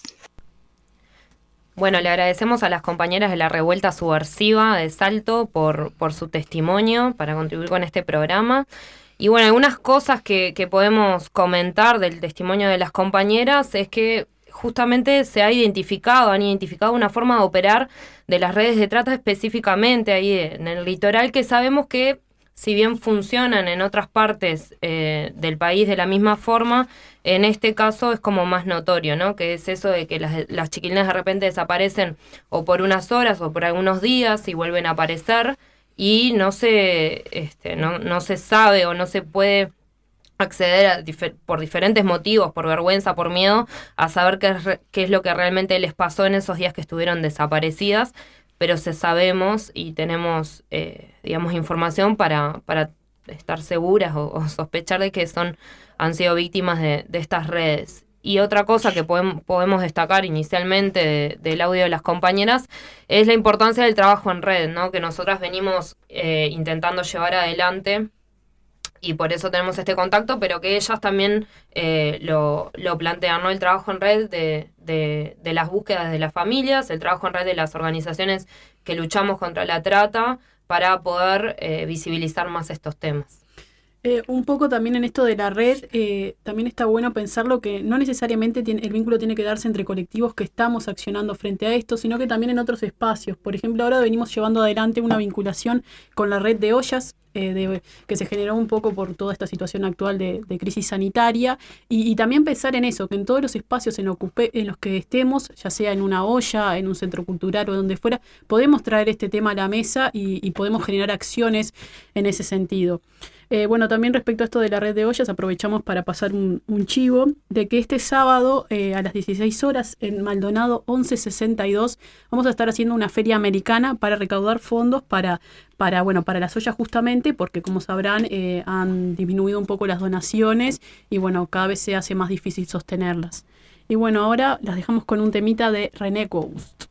Bueno, le agradecemos a las compañeras de la revuelta subversiva de Salto por, por su testimonio para contribuir con este programa. Y bueno, algunas cosas que, que podemos comentar del testimonio de las compañeras es que justamente se ha identificado, han identificado una forma de operar de las redes de trata específicamente ahí en el litoral que sabemos que si bien funcionan en otras partes eh, del país de la misma forma, en este caso es como más notorio, ¿no? Que es eso de que las, las chiquilinas de repente desaparecen o por unas horas o por algunos días y vuelven a aparecer y no se, este, no, no se sabe o no se puede acceder por diferentes motivos, por vergüenza, por miedo, a saber qué es, qué es lo que realmente les pasó en esos días que estuvieron desaparecidas, pero se sabemos y tenemos, eh, digamos, información para, para estar seguras o, sospechar de que son, han sido víctimas de, estas redes. Y otra cosa que podemos, podemos destacar inicialmente del audio de las compañeras es la importancia del trabajo en red, ¿no? que nosotras venimos eh, intentando llevar adelante y por eso tenemos este contacto, pero que ellas también eh, lo, lo, plantean, ¿no? El trabajo en red de, de, de, las búsquedas de las familias, el trabajo en red de las organizaciones que luchamos contra la trata para poder eh, visibilizar más estos temas. Eh, un poco también en esto de la red, también está bueno pensarlo que no necesariamente el vínculo tiene que darse entre colectivos que estamos accionando frente a esto, sino que también en otros espacios. Por ejemplo, ahora venimos llevando adelante una vinculación con la red de ollas eh, que se generó un poco por toda esta situación actual de, crisis sanitaria y, también pensar en eso, que en todos los espacios en, en los que estemos, ya sea en una olla, en un centro cultural o donde fuera, podemos traer este tema a la mesa y podemos generar acciones en ese sentido. Eh, bueno, también respecto a esto de la red de ollas, aprovechamos para pasar un, chivo de que este sábado eh, a las 16 horas en Maldonado 1162 vamos a estar haciendo una feria americana para recaudar fondos para, para, bueno, para las ollas justamente, porque como sabrán eh, han disminuido un poco las donaciones y bueno, cada vez se hace más difícil sostenerlas. Y bueno, ahora las dejamos con un temita de René Ghost.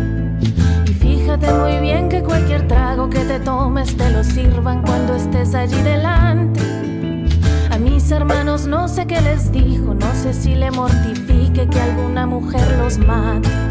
Fíjate muy bien que cualquier trago que te tomes te lo sirvan cuando estés allí delante. A mis hermanos no sé qué les dijo, no sé si le mortifique que alguna mujer los mate.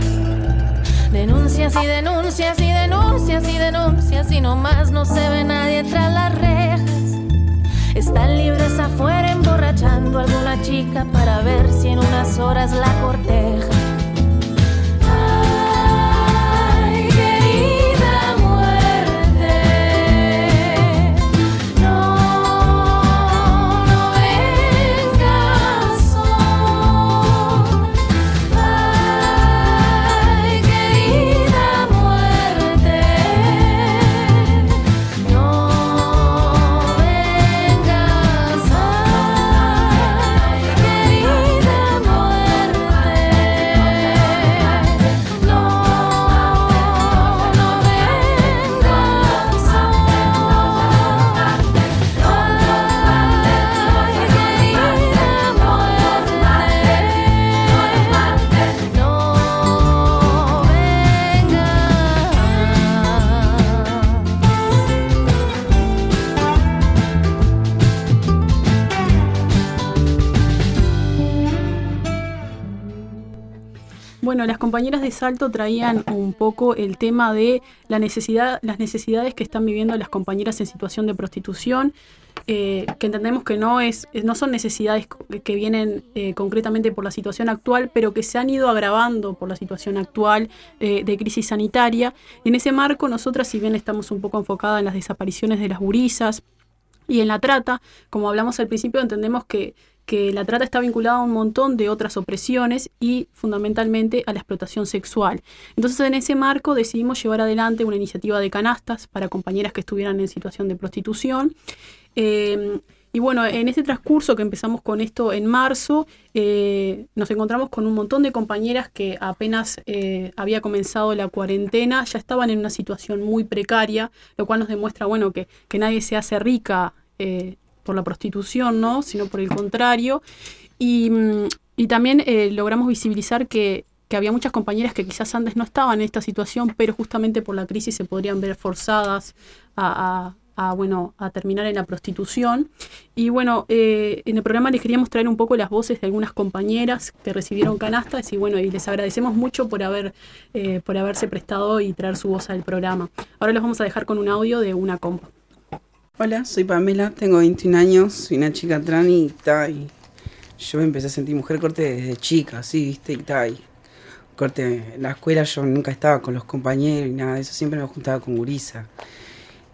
Denuncias y denuncias y denuncias y denuncias y no más no se ve nadie tras las rejas. Están libres afuera emborrachando a alguna chica para ver si en unas horas la corteja. Bueno, las compañeras de Salto traían un poco el tema de la necesidad, las necesidades que están viviendo las compañeras en situación de prostitución, eh, que entendemos que no es, no son necesidades que vienen eh, concretamente por la situación actual, pero que se han ido agravando por la situación actual eh, de crisis sanitaria. En ese marco, nosotras, si bien estamos un poco enfocadas en las desapariciones de las gurisas y en la trata, como hablamos al principio, entendemos que que la trata está vinculada a un montón de otras opresiones y fundamentalmente a la explotación sexual. Entonces en ese marco decidimos llevar adelante una iniciativa de canastas para compañeras que estuvieran en situación de prostitución. Eh, y bueno, en este transcurso que empezamos con esto en marzo, eh, nos encontramos con un montón de compañeras que apenas eh, había comenzado la cuarentena, ya estaban en una situación muy precaria, lo cual nos demuestra, bueno, que, que nadie se hace rica por la prostitución, ¿no? sino por el contrario. Y, mm, también eh, logramos visibilizar que, había muchas compañeras que quizás antes no estaban en esta situación, pero justamente por la crisis se podrían ver forzadas a, bueno, a terminar en la prostitución. Y bueno, eh, en el programa les queríamos traer un poco las voces de algunas compañeras que recibieron canastas y bueno, y les agradecemos mucho por, haber, eh, por haberse prestado y traer su voz al programa. Ahora los vamos a dejar con un audio de una compa. Hola, soy Pamela, tengo 21 años, soy una chica trans y, yo me empecé a sentir mujer corte desde chica, sí, viste, y tal. Corte, en la escuela yo nunca estaba con los compañeros y nada de eso, siempre me juntaba con gurisa.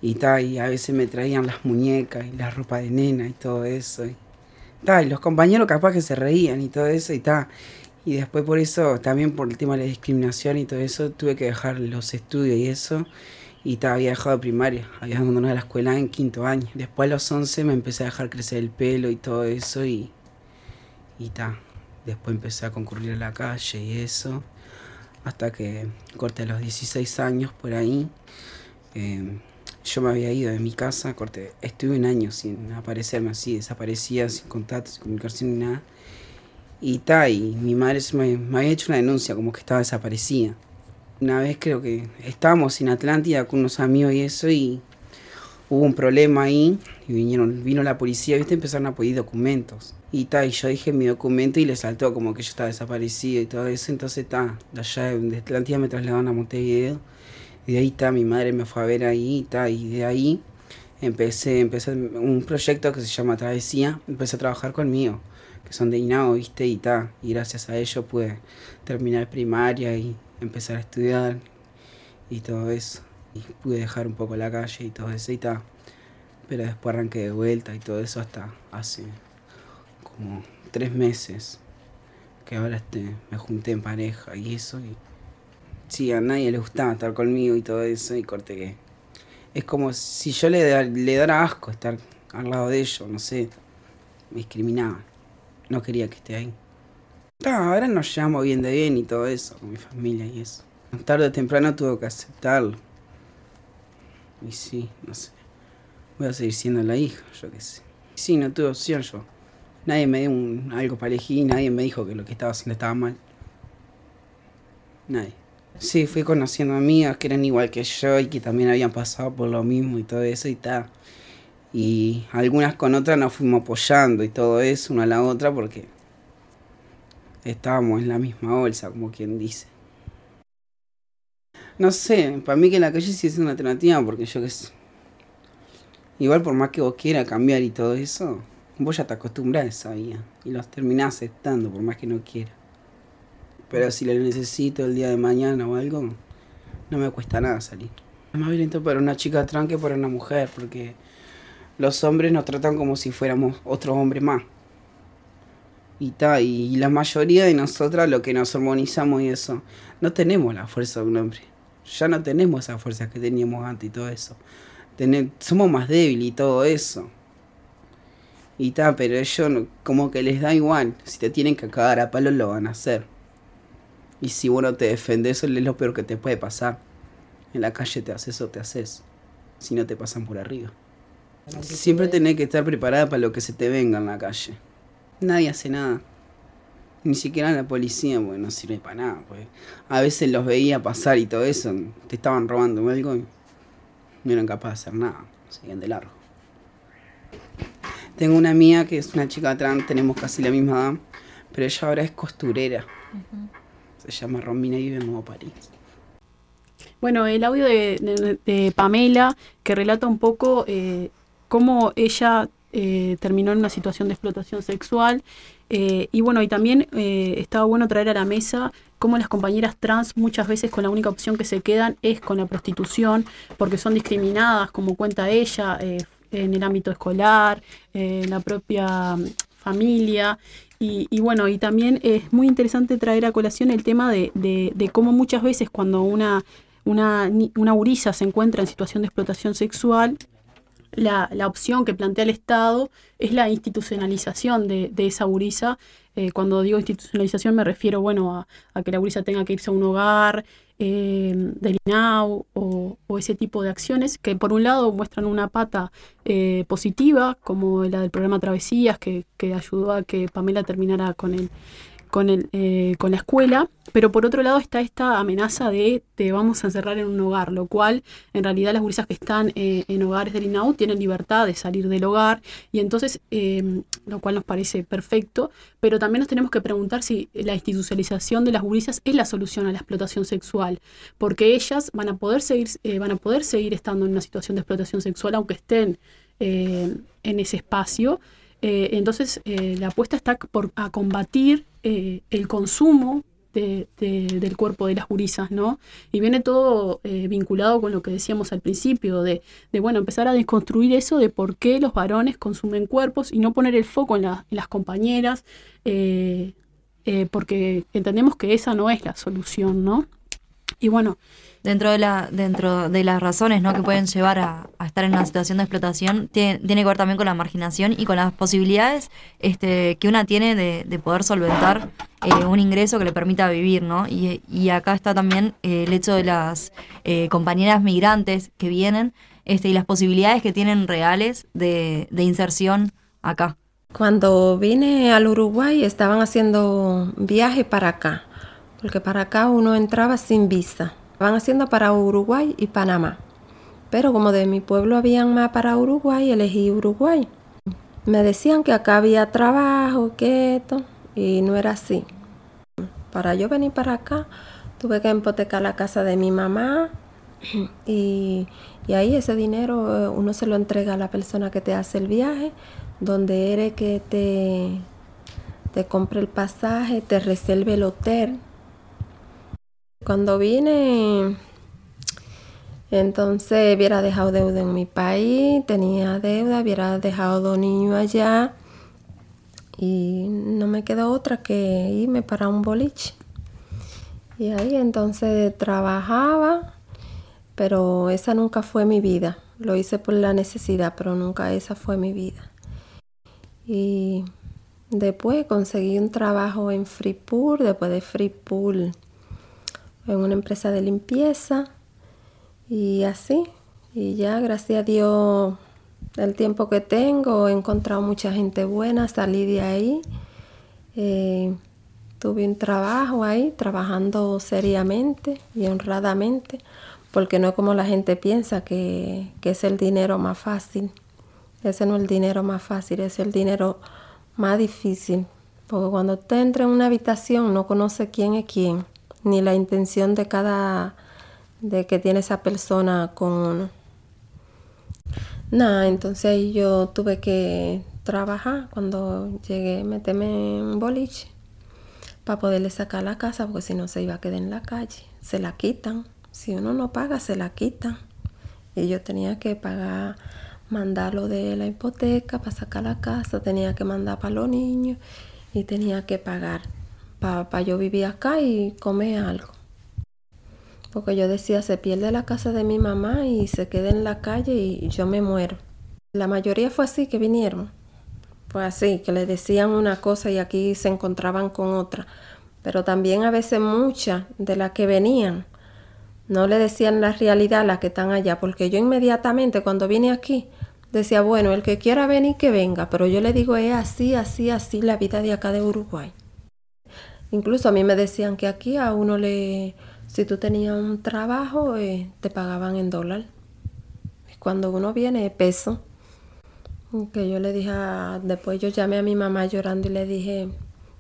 Y tal, y a veces me traían las muñecas y la ropa de nena y todo eso. Y, y los compañeros capaz que se reían y todo eso y tal. Y después por eso, también por el tema de la discriminación y todo eso, tuve que dejar los estudios y eso y había dejado primaria, había abandonado la escuela en quinto año. Después a los 11 me empecé a dejar crecer el pelo y todo eso y, y ta. Después empecé a concurrir a la calle y eso, hasta que corté a los 16 años por ahí. Em, yo me había ido de mi casa, corté, estuve un año sin aparecerme así, desaparecía, sin contacto, sin comunicación ni nada. Y ta, y mi madre me, me había hecho una denuncia como que estaba desaparecida una vez creo que estábamos en Atlántida con unos amigos y eso y hubo un problema ahí y vinieron, vino la policía, viste, empezaron a pedir documentos. Y ta, y yo dije mi documento y le saltó como que yo estaba desaparecido y todo eso, entonces ta, de allá de Atlántida me trasladaron a Montevideo. Y de ahí está, mi madre me fue a ver ahí ta, y de ahí empecé, empecé un proyecto que se llama Travesía, empecé a trabajar conmigo, que son de INAO, viste, y ta, y gracias a ello pude terminar primaria y empezar a estudiar y todo eso. Y pude dejar un poco la calle y todo eso y tal. Pero después arranqué de vuelta y todo eso hasta hace como tres meses que ahora este, me junté en pareja y eso. Y sí, a nadie le gustaba estar conmigo y todo eso y corté que... Es como si yo le, le dara asco estar al lado de ellos, no sé. Me discriminaban. No quería que esté ahí ahora nos llevamos bien de bien y todo eso, con mi familia y eso. Tarde o temprano tuve que aceptarlo. Y sí, no sé. Voy a seguir siendo la hija, yo qué sé. Sí, no tuve opción yo. Nadie me dio un, algo para elegir, nadie me dijo que lo que estaba haciendo estaba mal. Nadie. Sí, fui conociendo amigas que eran igual que yo y que también habían pasado por lo mismo y todo eso y tal. Y algunas con otras nos fuimos apoyando y todo eso, una a la otra, porque estábamos en la misma bolsa, como quien dice. No sé, para mí que la calle sí es una alternativa, porque yo qué sé. Igual por más que vos quieras cambiar y todo eso, vos ya te acostumbras a esa vida y los terminás aceptando por más que no quieras. Pero si lo necesito el día de mañana o algo, no me cuesta nada salir. Es más violento para una chica trans que para una mujer, porque los hombres nos tratan como si fuéramos otro hombre más y ta, y la mayoría de nosotras lo que nos hormonizamos y eso, no tenemos la fuerza de un hombre. Ya no tenemos esa fuerza que teníamos antes y todo eso. somos más débiles y todo eso. Y ta, pero ellos como que les da igual. Si te tienen que cagar a palo lo van a hacer. Y si uno te defiende, eso es lo peor que te puede pasar. En la calle te haces o te haces. Si no te pasan por arriba. Siempre tenés que estar preparada para lo que se te venga en la calle nadie hace nada. Ni siquiera la policía, porque no sirve para nada. Pues. A veces los veía pasar y todo eso, te estaban robando algo y no eran capaces de hacer nada, seguían de largo. Tengo una amiga que es una chica trans, tenemos casi la misma edad, pero ella ahora es costurera. Se llama Romina y vive en Nuevo París. Bueno, el audio de, Pamela que relata un poco eh, cómo ella eh, terminó en una situación de explotación sexual. Eh, y bueno, y también estaba bueno traer a la mesa cómo las compañeras trans muchas veces con la única opción que se quedan es con la prostitución, porque son discriminadas, como cuenta ella, en el ámbito escolar, en la propia familia. Y, bueno, y también es muy interesante traer a colación el tema de, cómo muchas veces cuando una, una, una se encuentra en situación de explotación sexual, la, la, opción que plantea el Estado es la institucionalización de, de esa gurisa. Eh, cuando digo institucionalización me refiero bueno, a, a, que la gurisa tenga que irse a un hogar, eh, INAU o, ese tipo de acciones que por un lado muestran una pata eh, positiva, como la del programa Travesías, que, que ayudó a que Pamela terminara con el, con, el, eh, con la escuela, pero por otro lado está esta amenaza de te vamos a encerrar en un hogar, lo cual en realidad las gurisas que están eh, en hogares del INAU tienen libertad de salir del hogar y entonces, eh, lo cual nos parece perfecto, pero también nos tenemos que preguntar si la institucionalización de las gurisas es la solución a la explotación sexual, porque ellas van a poder seguir, van a poder seguir estando en una situación de explotación sexual aunque estén en ese espacio. entonces, la apuesta está por, a combatir eh, el consumo del cuerpo de las gurisas, ¿no? Y viene todo eh, vinculado con lo que decíamos al principio, de, bueno, empezar a desconstruir eso de por qué los varones consumen cuerpos y no poner el foco en, las compañeras, eh, porque entendemos que esa no es la solución, ¿no? Y bueno, dentro de la dentro de las razones ¿no? que pueden llevar a, estar en una situación de explotación tiene, tiene, que ver también con la marginación y con las posibilidades este, que una tiene de, poder solventar eh, un ingreso que le permita vivir ¿no? y, y acá está también eh, el hecho de las eh, compañeras migrantes que vienen este, y las posibilidades que tienen reales de, de inserción acá cuando vine al Uruguay estaban haciendo viaje para acá porque para acá uno entraba sin visa Van haciendo para Uruguay y Panamá. Pero como de mi pueblo habían más para Uruguay, elegí Uruguay. Me decían que acá había trabajo, que esto, y no era así. Para yo venir para acá, tuve que empotecar la casa de mi mamá y, ahí ese dinero eh, uno se lo entrega a la persona que te hace el viaje, donde eres que te, te compre el pasaje, te reserve el hotel, cuando vine, entonces hubiera dejado deuda en mi país, tenía deuda, hubiera dejado dos niños allá y no me quedó otra que irme para un boliche. Y ahí entonces trabajaba, pero esa nunca fue mi vida. Lo hice por la necesidad, pero nunca esa fue mi vida. Y después conseguí un trabajo en Freeport, después de Freeport en una empresa de limpieza y así. Y ya, gracias a Dios, el tiempo que tengo, he encontrado mucha gente buena, salí de ahí. Eh, tuve un trabajo ahí, trabajando seriamente y honradamente, porque no es como la gente piensa que, que es el dinero más fácil. Ese no es el dinero más fácil, es el dinero más difícil. Porque cuando usted entra en una habitación no conoce quién es quién ni la intención de cada de que tiene esa persona con uno. Nada, entonces yo tuve que trabajar cuando llegué, meterme en boliche para poderle sacar la casa, porque si no se iba a quedar en la calle. Se la quitan. Si uno no paga, se la quitan. Y yo tenía que pagar, mandarlo de la hipoteca para sacar la casa, tenía que mandar para los niños y tenía que pagar para yo vivir acá y comer algo. Porque yo decía, se pierde la casa de mi mamá y se queda en la calle y yo me muero. La mayoría fue así que vinieron. Fue así, que le decían una cosa y aquí se encontraban con otra. Pero también a veces muchas de las que venían no le decían la realidad a las que están allá. Porque yo inmediatamente cuando vine aquí decía, bueno, el que quiera venir que venga. Pero yo le digo, es así, así, así la vida de acá de Uruguay. Incluso a mí me decían que aquí a uno le, si tú tenías un trabajo, eh, te pagaban en dólar. Cuando uno viene, peso. Que yo le dije, después yo llamé a mi mamá llorando y le dije,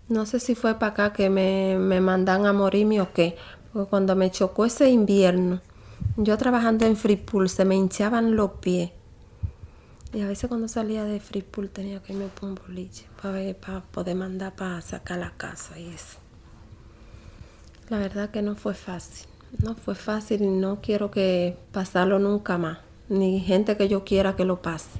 No sé si fue para acá que me, me mandan a morirme o qué. Porque cuando me chocó ese invierno, yo trabajando en Free Pool, se me hinchaban los pies. Y a veces cuando salía de Free Pool tenía que irme por un boliche para, para poder mandar para sacar la casa y eso. La verdad que no fue fácil. No fue fácil y no quiero que pasarlo nunca más. Ni gente que yo quiera que lo pase.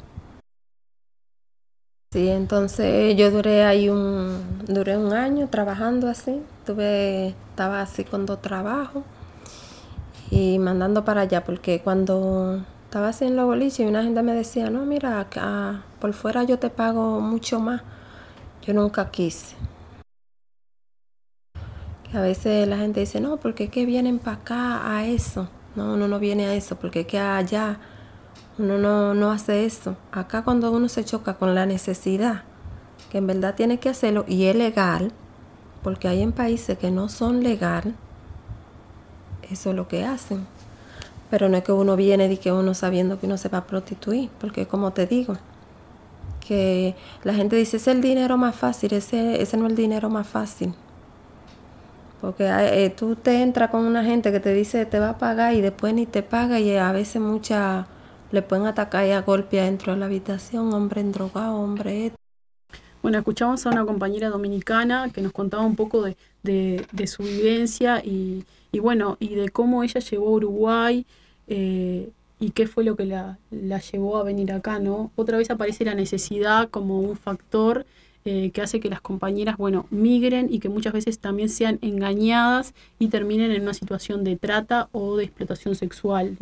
Sí, entonces yo duré ahí un, duré un año trabajando así. Tuve, estaba así con dos trabajos y mandando para allá porque cuando estaba así en los boliches y una gente me decía, no, mira, acá, por fuera yo te pago mucho más. Yo nunca quise. a veces la gente dice, no, porque es que vienen para acá a eso. No, uno no viene a eso, porque es que allá uno no, no hace eso. Acá cuando uno se choca con la necesidad, que en verdad tiene que hacerlo y es legal, porque hay en países que no son legal, eso es lo que hacen. Pero no es que uno viene y que uno sabiendo que uno se va a prostituir, porque como te digo, que la gente dice, es el dinero más fácil, ese, ese no es el dinero más fácil. Porque eh, tú te entras con una gente que te dice te va a pagar y después ni te paga y a veces muchas le pueden atacar y a golpe dentro de la habitación, hombre en drogado, hombre. Bueno, escuchamos a una compañera dominicana que nos contaba un poco de, de, su vivencia y, y, bueno, y de cómo ella llegó a Uruguay eh, y qué fue lo que la, la, llevó a venir acá, ¿no? Otra vez aparece la necesidad como un factor eh, que hace que las compañeras, bueno, migren y que muchas veces también sean engañadas y terminen en una situación de trata o de explotación sexual.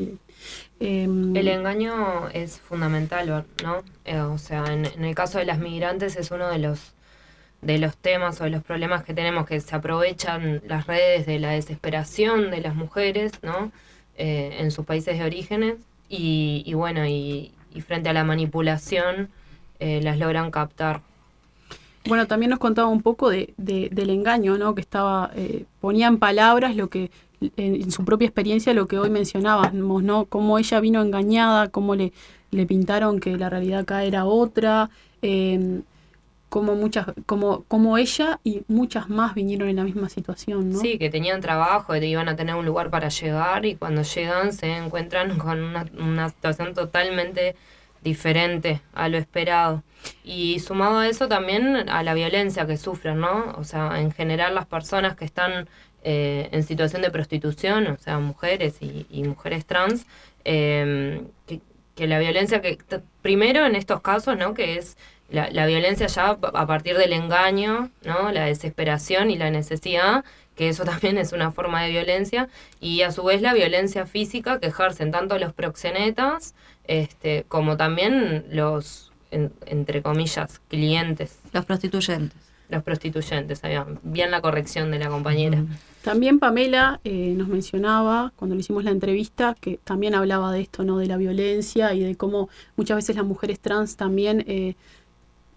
Em, el engaño es fundamental, ¿no? Eh, o sea, en, el caso de las migrantes es uno de los de los temas o de los problemas que tenemos que se aprovechan las redes de la desesperación de las mujeres, ¿no? Eh, en sus países de orígenes y, bueno, y, frente a la manipulación las logran captar. Bueno, también nos contaba un poco de, del engaño, ¿no? Que estaba, eh, ponía en palabras lo que, en, su propia experiencia, lo que hoy mencionábamos, ¿no? Cómo ella vino engañada, cómo le, le pintaron que la realidad acá era otra, eh, como muchas, como, como ella y muchas más vinieron en la misma situación, ¿no? Sí, que tenían trabajo, que iban a tener un lugar para llegar y cuando llegan se encuentran con una, una situación totalmente diferente a lo esperado. Y sumado a eso también a la violencia que sufren, ¿no? O sea, en general las personas que están eh, en situación de prostitución, o sea, mujeres y, mujeres trans, em, que, la violencia que, primero en estos casos, ¿no? Que es la, la, violencia ya a partir del engaño, ¿no? La desesperación y la necesidad, que eso también es una forma de violencia, y a su vez la violencia física que ejercen tanto los proxenetas este, como también los, entre comillas, clientes. Los prostituyentes. Los prostituyentes, bien la corrección de la compañera. También Pamela eh, nos mencionaba, cuando le hicimos la entrevista, que también hablaba de esto, ¿no? De la violencia y de cómo muchas veces las mujeres trans también eh,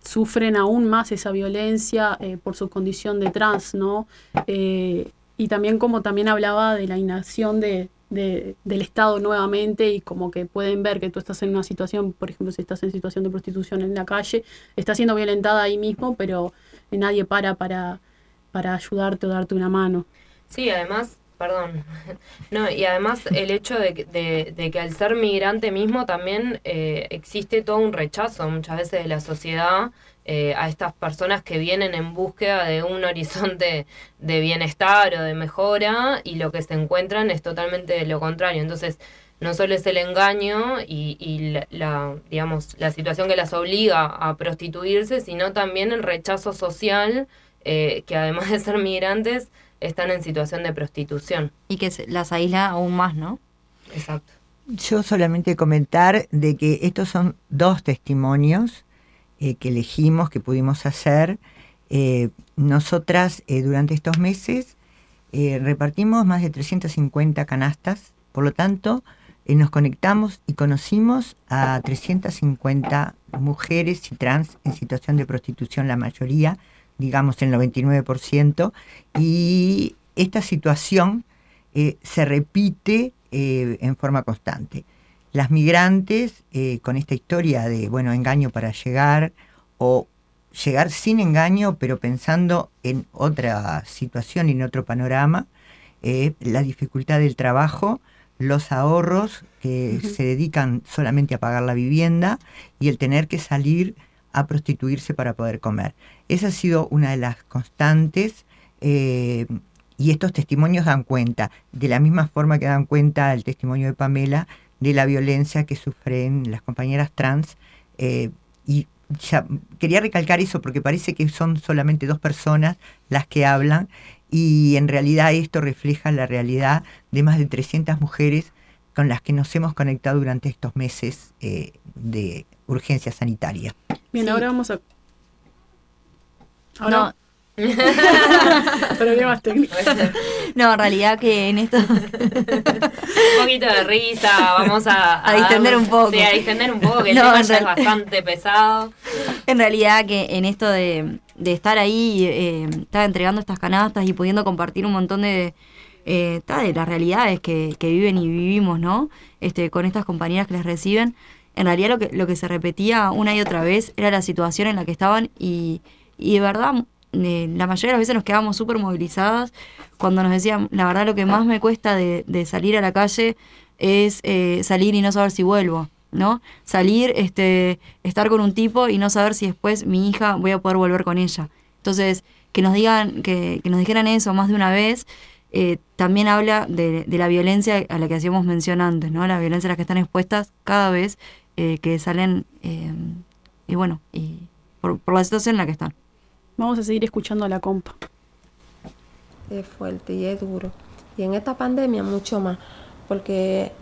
sufren aún más esa violencia eh, por su condición de trans, ¿no? y también como también hablaba de la inacción de, de, del Estado nuevamente y como que pueden ver que tú estás en una situación, por ejemplo, si estás en situación de prostitución en la calle, estás siendo violentada ahí mismo, pero nadie para para, para ayudarte o darte una mano. Sí, además, perdón, no, y además el hecho de, de, que al ser migrante mismo también eh, existe todo un rechazo muchas veces de la sociedad eh, a estas personas que vienen en búsqueda de un horizonte de bienestar o de mejora y lo que se encuentran es totalmente lo contrario. Entonces, no solo es el engaño y, la, digamos, la situación que las obliga a prostituirse, sino también el rechazo social, eh, que además de ser migrantes, están en situación de prostitución. Y que las aísla aún más, ¿no? Exacto. Yo solamente comentar de que estos son dos testimonios eh, que elegimos, que pudimos hacer. Eh, nosotras eh, durante estos meses repartimos más de 350 canastas, por lo tanto nos conectamos y conocimos a 350 mujeres y trans en situación de prostitución, la mayoría, digamos el 99%, y esta situación se repite en forma constante. Las migrantes eh, con esta historia de, bueno, engaño para llegar o llegar sin engaño, pero pensando en otra situación y en otro panorama, eh, la dificultad del trabajo, los ahorros que se dedican solamente a pagar la vivienda y el tener que salir a prostituirse para poder comer. Esa ha sido una de las constantes eh, y estos testimonios dan cuenta, de la misma forma que dan cuenta el testimonio de Pamela, de la violencia que sufren las compañeras trans. Eh, y quería recalcar eso porque parece que son solamente dos personas las que hablan y en realidad esto refleja la realidad de más de 300 mujeres con las que nos hemos conectado durante estos meses eh, de urgencia sanitaria. Bien, ahora vamos a... Ahora... No. Problemas técnicos. No, en realidad que en esto... un poquito de risa, vamos a... A, distender un poco. Sí, a distender un poco, que el tema ya es bastante pesado. En realidad que en esto de, de estar ahí, eh, estar entregando estas canastas y pudiendo compartir un montón de... Eh, de las realidades que, que viven y vivimos, ¿no? Este, con estas compañeras que les reciben. En realidad lo que, lo que se repetía una y otra vez era la situación en la que estaban y, de verdad eh, la mayoría de las veces nos quedábamos súper movilizadas cuando nos decían, la verdad lo que más me cuesta de, salir a la calle es eh, salir y no saber si vuelvo, ¿no? Salir, este, estar con un tipo y no saber si después mi hija voy a poder volver con ella. Entonces, que nos digan, que, nos dijeran eso más de una vez, eh, también habla de, la violencia a la que hacíamos mención antes, ¿no? La violencia a la que están expuestas cada vez que salen, y bueno, y por la situación en la que están. Vamos a seguir escuchando a la compa. Es fuerte y es duro. Y en esta pandemia mucho más, porque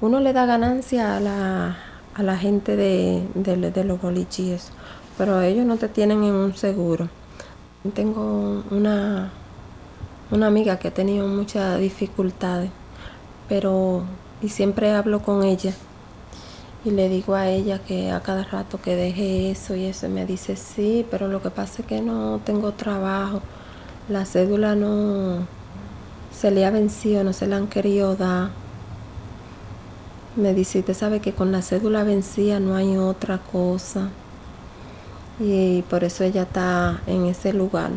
uno le da ganancia a la, a la gente de, de, los bolichis, pero ellos no te tienen en un seguro. Tengo una, una amiga que ha tenido muchas dificultades, pero y siempre hablo con ella y le digo a ella que a cada rato que deje eso y eso y me dice sí, pero lo que pasa es que no tengo trabajo, la cédula no se le ha vencido, no se la han querido dar. Me dice, usted sabe que con la cédula vencida no hay otra cosa. Y por eso ella está en ese lugar.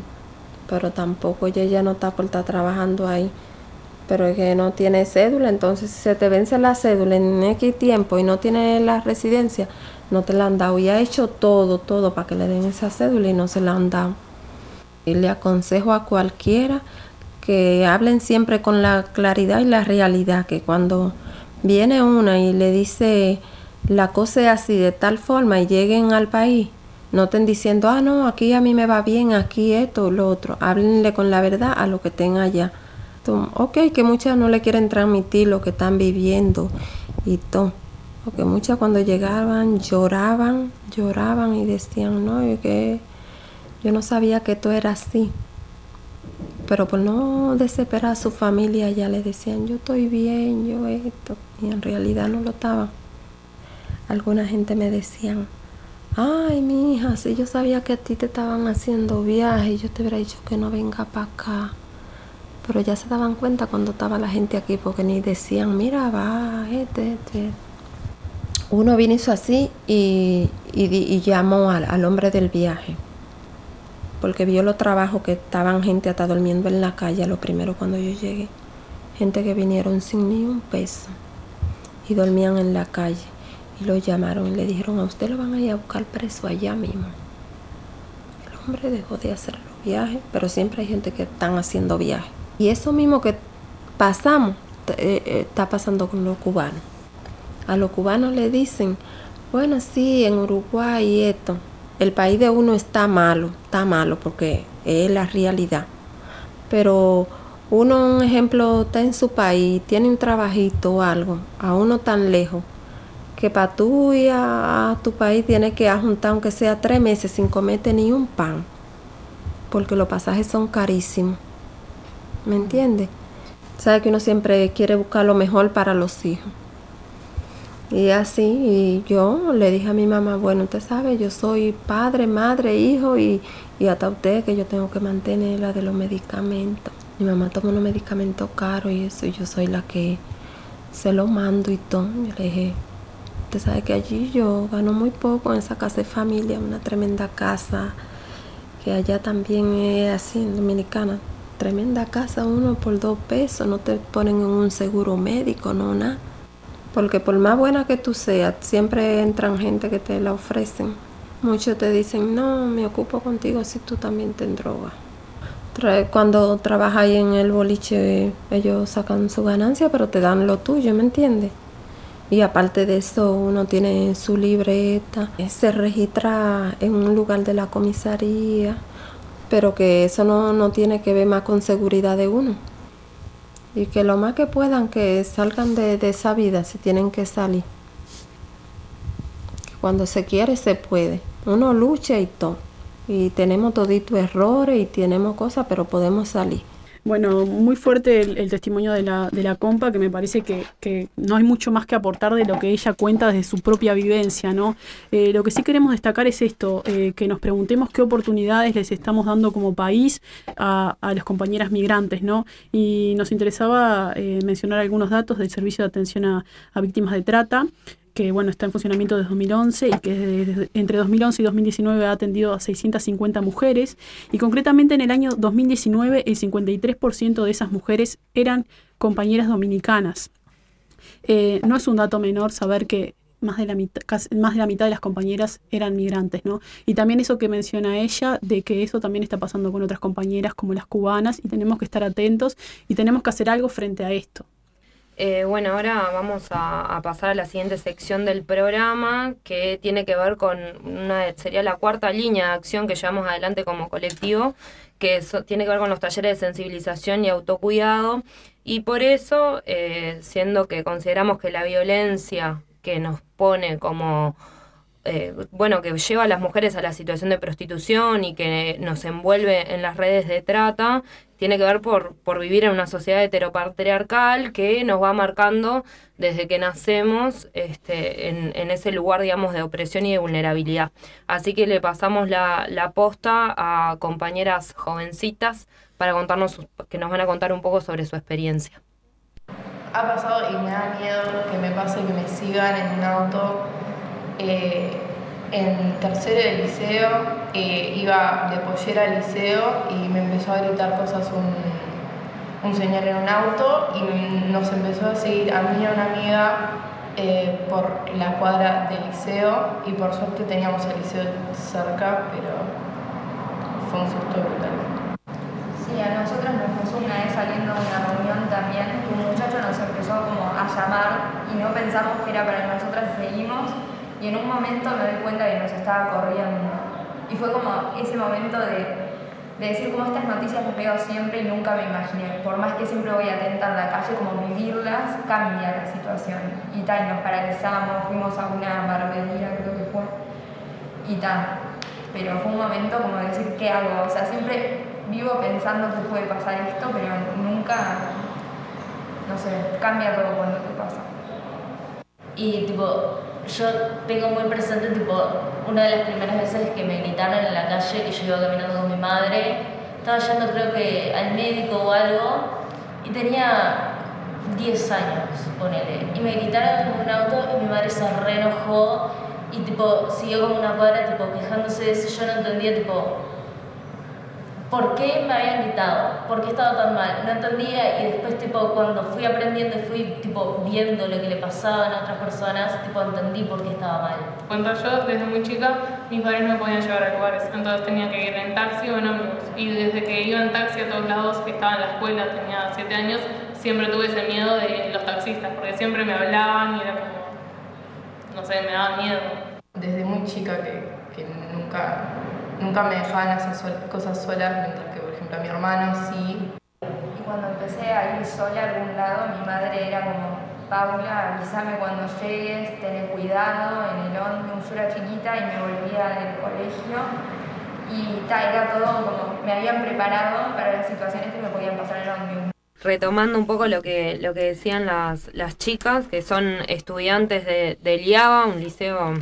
Pero tampoco ella ya no está por estar trabajando ahí pero es que no tiene cédula, entonces si se te vence la cédula en X tiempo y no tiene la residencia, no te la han dado y ha hecho todo, todo para que le den esa cédula y no se la han dado. Y le aconsejo a cualquiera que hablen siempre con la claridad y la realidad, que cuando viene una y le dice la cosa es así de tal forma y lleguen al país, no estén diciendo, ah, no, aquí a mí me va bien, aquí esto, lo otro. Háblenle con la verdad a lo que tenga allá ok, que muchas no le quieren transmitir lo que están viviendo y todo. Porque muchas cuando llegaban lloraban, lloraban y decían, no, yo, que yo no sabía que esto era así. Pero por no desesperar a su familia ya le decían, yo estoy bien, yo esto. Y en realidad no lo estaba. Alguna gente me decían, ay mi hija, si yo sabía que a ti te estaban haciendo viajes, yo te hubiera dicho que no venga para acá. Pero ya se daban cuenta cuando estaba la gente aquí, porque ni decían, mira, va, este, este. Uno vino hizo así y, llamó al, hombre del viaje, porque vio los trabajos que estaban gente hasta durmiendo en la calle, lo primero cuando yo llegué. Gente que vinieron sin ni un peso y dormían en la calle. Y lo llamaron y le dijeron, a usted lo van a ir a buscar preso allá mismo. El hombre dejó de hacer los viajes, pero siempre hay gente que están haciendo viajes. Y eso mismo que pasamos eh, eh, está pasando con los cubanos. A los cubanos le dicen, bueno, sí, en Uruguay esto, el país de uno está malo, está malo porque es la realidad. Pero uno, un ejemplo, está en su país, tiene un trabajito o algo, a uno tan lejos, que para tú ir a, tu país tienes que juntar aunque sea tres meses sin comerte ni un pan, porque los pasajes son carísimos. ¿Me entiende? Sabe que uno siempre quiere buscar lo mejor para los hijos. Y así, y yo le dije a mi mamá, bueno, usted sabe, yo soy padre, madre, hijo y, y hasta usted que yo tengo que mantenerla de los medicamentos. Mi mamá toma unos medicamentos caros y eso, y yo soy la que se lo mando y todo. Yo le dije, usted sabe que allí yo gano muy poco en esa casa de familia, una tremenda casa que allá también es así en Dominicana. Tremenda casa, uno por dos pesos, no te ponen en un seguro médico, no nada. Porque por más buena que tú seas, siempre entran gente que te la ofrecen. Muchos te dicen, no, me ocupo contigo si tú también te drogas. Cuando trabajas ahí en el boliche, ellos sacan su ganancia, pero te dan lo tuyo, ¿me entiendes? Y aparte de eso, uno tiene su libreta, se registra en un lugar de la comisaría, pero que eso no, no tiene que ver más con seguridad de uno. Y que lo más que puedan, que salgan de, de esa vida, si tienen que salir. Cuando se quiere, se puede. Uno lucha y todo y tenemos todito errores y tenemos cosas, pero podemos salir. Bueno, muy fuerte el, testimonio de la, de la compa, que me parece que, que, no hay mucho más que aportar de lo que ella cuenta desde su propia vivencia, ¿no? Eh, lo que sí queremos destacar es esto, eh, que nos preguntemos qué oportunidades les estamos dando como país a, a las compañeras migrantes, ¿no? Y nos interesaba eh, mencionar algunos datos del Servicio de Atención a, a Víctimas de Trata que bueno, está en funcionamiento desde 2011 y que entre 2011 y 2019 ha atendido a 650 mujeres y concretamente en el año 2019 el 53% de esas mujeres eran compañeras dominicanas. Eh, no es un dato menor saber que más de, la mitad, más de la mitad de las compañeras eran migrantes, ¿no? Y también eso que menciona ella, de que eso también está pasando con otras compañeras como las cubanas y tenemos que estar atentos y tenemos que hacer algo frente a esto. Eh, bueno, ahora vamos a, pasar a la siguiente sección del programa que tiene que ver con una sería la cuarta línea de acción que llevamos adelante como colectivo, que tiene que ver con los talleres de sensibilización y autocuidado. Y por eso, eh, siendo que consideramos que la violencia que nos pone como eh, bueno, que lleva a las mujeres a la situación de prostitución y que nos envuelve en las redes de trata, tiene que ver por, por vivir en una sociedad heteropatriarcal que nos va marcando desde que nacemos este, en, ese lugar, digamos, de opresión y de vulnerabilidad. Así que le pasamos la, la posta a compañeras jovencitas para contarnos, que nos van a contar un poco sobre su experiencia. Ha pasado y me da miedo que me pase que me sigan en un auto eh, en tercero de liceo eh, iba de pollera al liceo y me empezó a gritar cosas un, un, señor en un auto y nos empezó a seguir a mí y a una amiga eh, por la cuadra del liceo y por suerte teníamos el liceo cerca, pero fue un susto brutal. Sí, a nosotros nos pasó una vez saliendo de una reunión también, un muchacho nos empezó como a llamar y no pensamos que era para nosotras y seguimos y en un momento me doy cuenta que nos estaba corriendo. Y fue como ese momento de, de decir como estas noticias las veo siempre y nunca me imaginé. Por más que siempre voy atenta en la calle, como vivirlas, cambia la situación. Y tal, nos paralizamos, fuimos a una barbería, creo que fue. Y tal. Pero fue un momento como de decir, ¿qué hago? O sea, siempre vivo pensando que puede pasar esto, pero nunca, no sé, cambia todo cuando te pasa. Y tipo, yo tengo muy presente, tipo, una de las primeras veces que me gritaron en la calle, que yo iba caminando con mi madre, estaba yendo creo que al médico o algo, y tenía 10 años, ponele, y me gritaron en un auto y mi madre se reenojó y tipo siguió como una cuadra tipo quejándose de eso, yo no entendía tipo por qué me habían gritado, por qué estaba tan mal, no entendía y después tipo cuando fui aprendiendo y fui tipo viendo lo que le pasaba a otras personas, tipo entendí por qué estaba mal. Cuando yo desde muy chica mis padres no me podían llevar a lugares, entonces tenía que ir en taxi o en ómnibus y desde que iba en taxi a todos lados, que estaba en la escuela, tenía 7 años, siempre tuve ese miedo de los taxistas, porque siempre me hablaban y era como, no sé, me daba miedo. Desde muy chica que, que nunca nunca me dejaban hacer cosas solas, mientras que, por ejemplo, a mi hermano sí. Y cuando empecé a ir sola a algún lado, mi madre era como, Paula, avísame cuando llegues, ten cuidado en el ómnibus, yo era chiquita y me volvía del colegio. Y ta, era todo como, me habían preparado para las situaciones que me podían pasar en el ómnibus retomando un poco lo que, lo que decían las, las chicas, que son estudiantes de, de LIABA, un liceo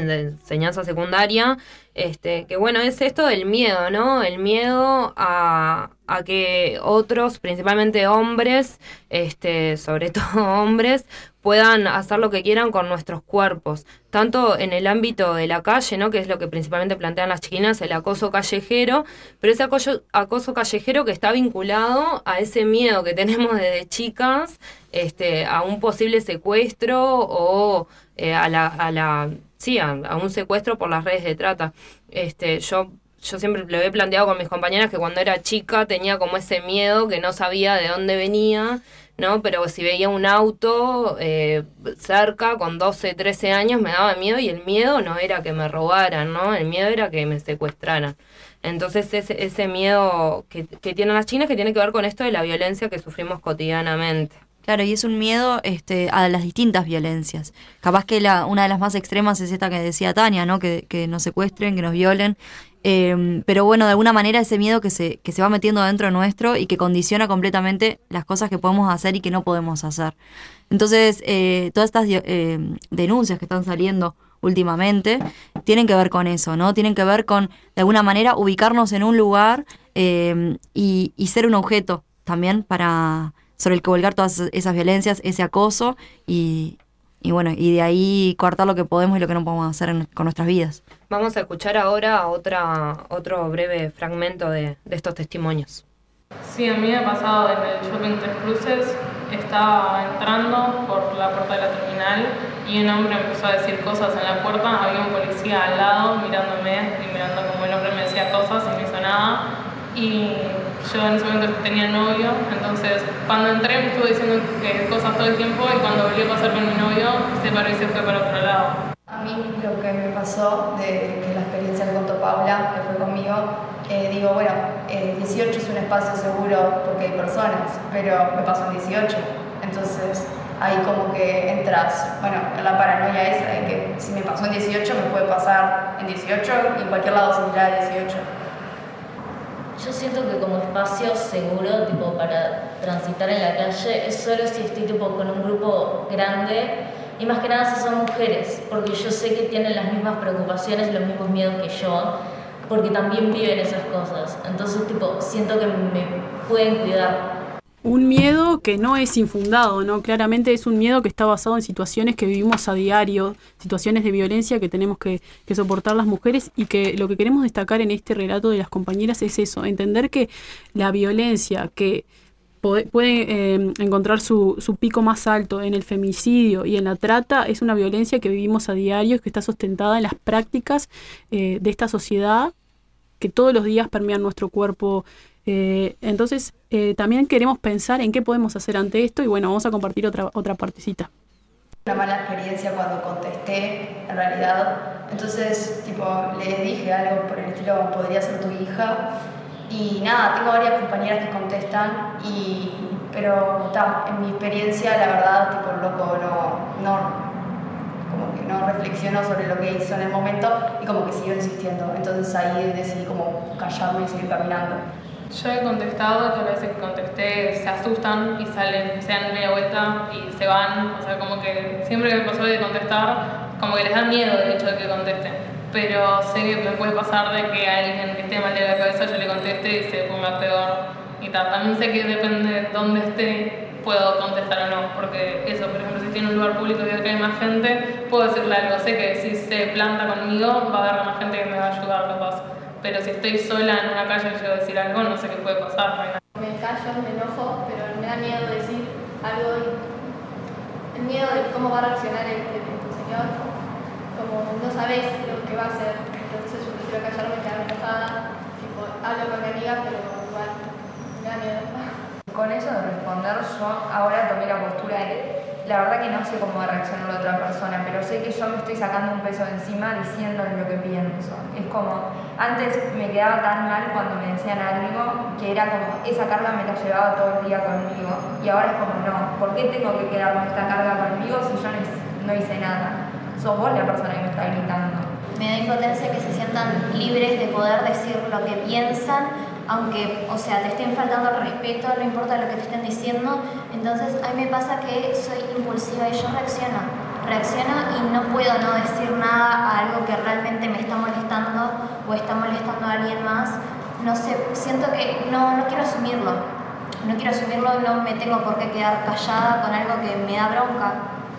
de enseñanza secundaria, este, que bueno, es esto del miedo, ¿no? El miedo a, que otros, principalmente hombres, este, sobre todo hombres, puedan hacer lo que quieran con nuestros cuerpos, tanto en el ámbito de la calle, ¿no? que es lo que principalmente plantean las chiquinas, el acoso callejero, pero ese acoso, acoso callejero que está vinculado a ese miedo que tenemos desde chicas este, a un posible secuestro o eh, a la, a la sí, a, un secuestro por las redes de trata. Este, yo yo siempre lo he planteado con mis compañeras que cuando era chica tenía como ese miedo que no sabía de dónde venía ¿no? Pero si veía un auto eh, cerca con 12, 13 años me daba miedo y el miedo no era que me robaran, ¿no? El miedo era que me secuestraran. Entonces ese, ese miedo que, que tienen las chinas que tiene que ver con esto de la violencia que sufrimos cotidianamente. Claro, y es un miedo este, a las distintas violencias. Capaz que la, una de las más extremas es esta que decía Tania, ¿no? Que, nos secuestren, que nos violen. Em, pero bueno, de alguna manera ese miedo que se, que se va metiendo dentro nuestro y que condiciona completamente las cosas que podemos hacer y que no podemos hacer. Entonces, eh, todas estas eh, denuncias que están saliendo últimamente tienen que ver con eso, ¿no? Tienen que ver con, de alguna manera, ubicarnos en un lugar em, y ser un objeto también para sobre el que volcar todas esas violencias, ese acoso y, y bueno, y de ahí cortar lo que podemos y lo que no podemos hacer con nuestras vidas. Vamos a escuchar ahora otra, otro breve fragmento de, de estos testimonios. Sí, a mí me ha pasado en el shopping Tres Cruces, estaba entrando por la puerta de la terminal y un hombre empezó a decir cosas en la puerta, había un policía al lado mirándome y mirando como el hombre me decía cosas y no hizo nada y yo en ese momento tenía novio, entonces cuando entré me estuvo diciendo cosas todo el tiempo y cuando volví a pasar con mi novio se paró y se fue para otro lado. A mí lo que me pasó, de que la experiencia que contó Paula, que fue conmigo, eh, digo, bueno, 18 eh, es un espacio seguro porque hay personas, pero me pasó en 18. Entonces ahí como que entras, bueno, en la paranoia de que si me pasó en 18 me puede pasar en 18 y en cualquier lado similar a 18. Yo siento que como espacio seguro, tipo, para transitar en la calle, es solo si estoy tipo con un grupo grande y más que nada si son mujeres, porque yo sé que tienen las mismas preocupaciones y los mismos miedos que yo, porque también viven esas cosas. Entonces, tipo, siento que me pueden cuidar un miedo que no es infundado, ¿no? Claramente es un miedo que está basado en situaciones que vivimos a diario, situaciones de violencia que tenemos que, soportar las mujeres y que lo que queremos destacar en este relato de las compañeras es eso, entender que la violencia que puede, eh, encontrar su, pico más alto en el femicidio y en la trata es una violencia que vivimos a diario, que está sustentada en las prácticas eh, de esta sociedad que todos los días permean nuestro cuerpo eh, entonces, eh, también queremos pensar en qué podemos hacer ante esto y bueno, vamos a compartir otra, otra partecita. Una mala experiencia cuando contesté, en realidad. Entonces, tipo, le dije algo por el estilo, podría ser tu hija. Y nada, tengo varias compañeras que contestan, y, pero ta, en mi experiencia, la verdad, tipo, loco, no, no, como que no reflexiono sobre lo que hizo en el momento y como que sigo insistiendo. Entonces ahí decidí como callarme y seguir caminando. Yo he contestado a veces que contesté se asustan y salen, se dan media vuelta y se van. O sea, como que siempre que me pasó de contestar, como que les da miedo el hecho de que conteste. Pero sé que me puede pasar de que a alguien que esté mal de la cabeza yo le conteste y se ponga peor. Y tal. También sé que depende de dónde esté, puedo contestar o no. Porque eso, por ejemplo, si en un lugar público y que hay más gente, puedo decirle algo. Sé que si se planta conmigo, va a haber más gente que me va a ayudar, capaz pero si estoy sola en una calle y quiero decir algo, no sé qué puede pasar. Me callo, me enojo, pero me da miedo decir algo y el miedo de cómo va a reaccionar el, señor, como no sabes lo que va a hacer, entonces yo prefiero callarme, quedarme enojada, tipo, hablo con mi amiga, pero igual me da miedo. Con eso de responder, yo ahora tomé la postura de la verdad que no sé cómo va a reaccionar la otra persona, pero sé que yo me estoy sacando un peso de encima diciéndole lo que pienso. Es como, antes me quedaba tan mal cuando me decían algo que era como, esa carga me la llevaba todo el día conmigo. Y ahora es como, no, ¿por qué tengo que quedarme esta carga conmigo si yo no hice nada? Sos vos la persona que me está gritando. Me da impotencia que se sientan libres de poder decir lo que piensan aunque, o sea, te estén faltando el respeto, no importa lo que te estén diciendo, entonces a mí me pasa que soy impulsiva y yo reacciono, reacciono y no puedo no decir nada a algo que realmente me está molestando o está molestando a alguien más. No sé, siento que no, no quiero asumirlo, no quiero asumirlo, no me tengo por qué quedar callada con algo que me da bronca.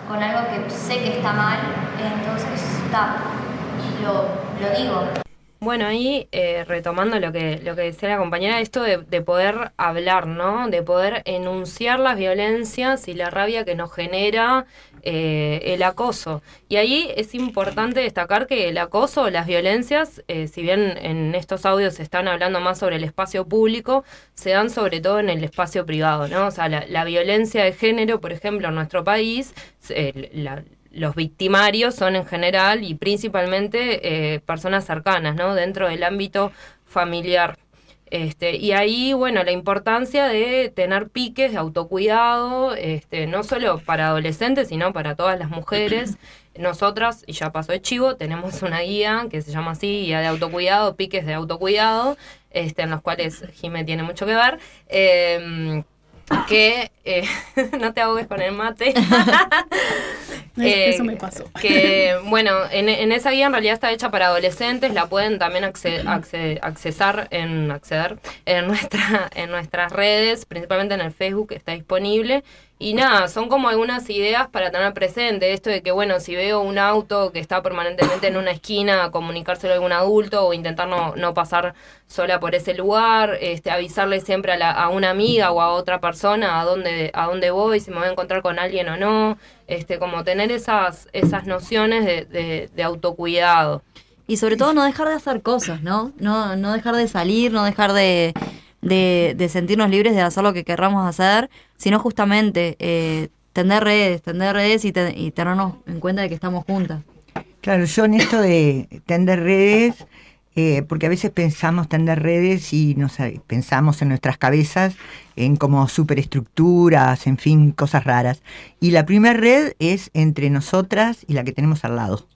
con algo que sé que está mal, entonces está, lo, lo digo. Bueno, ahí eh, retomando lo que, lo que decía la compañera, esto de, de, poder hablar, ¿no? De poder enunciar las violencias y la rabia que nos genera eh, el acoso. Y ahí es importante destacar que el acoso las violencias, eh, si bien en estos audios se están hablando más sobre el espacio público, se dan sobre todo en el espacio privado, ¿no? O sea, la, la violencia de género, por ejemplo, en nuestro país, la los victimarios son en general y principalmente eh, personas cercanas, ¿no? Dentro del ámbito familiar. Este, y ahí, bueno, la importancia de tener piques de autocuidado, este, no solo para adolescentes, sino para todas las mujeres. Nosotras, y ya pasó de chivo, tenemos una guía que se llama así, guía de autocuidado, piques de autocuidado, este, en los cuales Jime tiene mucho que ver. Eh, que eh, no te ahogues con el mate. eh, Eso me pasó. Que, bueno, en, en, esa guía en realidad está hecha para adolescentes, la pueden también acceder, accesar en, acceder en, nuestra, en nuestras redes, principalmente en el Facebook, está disponible. Y nada, son como algunas ideas para tener presente. Esto de que, bueno, si veo un auto que está permanentemente en una esquina, comunicárselo a algún adulto o intentar no, pasar sola por ese lugar, este, avisarle siempre a, la, a una amiga o a otra persona a dónde, a dónde voy, si me voy a encontrar con alguien o no. Este, como tener esas, esas nociones de, de, de autocuidado. Y sobre todo no dejar de hacer cosas, ¿no? No, no dejar de salir, no dejar de de, sentirnos libres de hacer lo que querramos hacer, sino justamente eh, tender redes, tender redes y, y tenernos en cuenta de que estamos juntas. Claro, yo en esto de tender redes, eh, porque a veces pensamos tender redes y nos pensamos en nuestras cabezas en como superestructuras, en fin, cosas raras. Y la primera red es entre nosotras y la que tenemos al lado.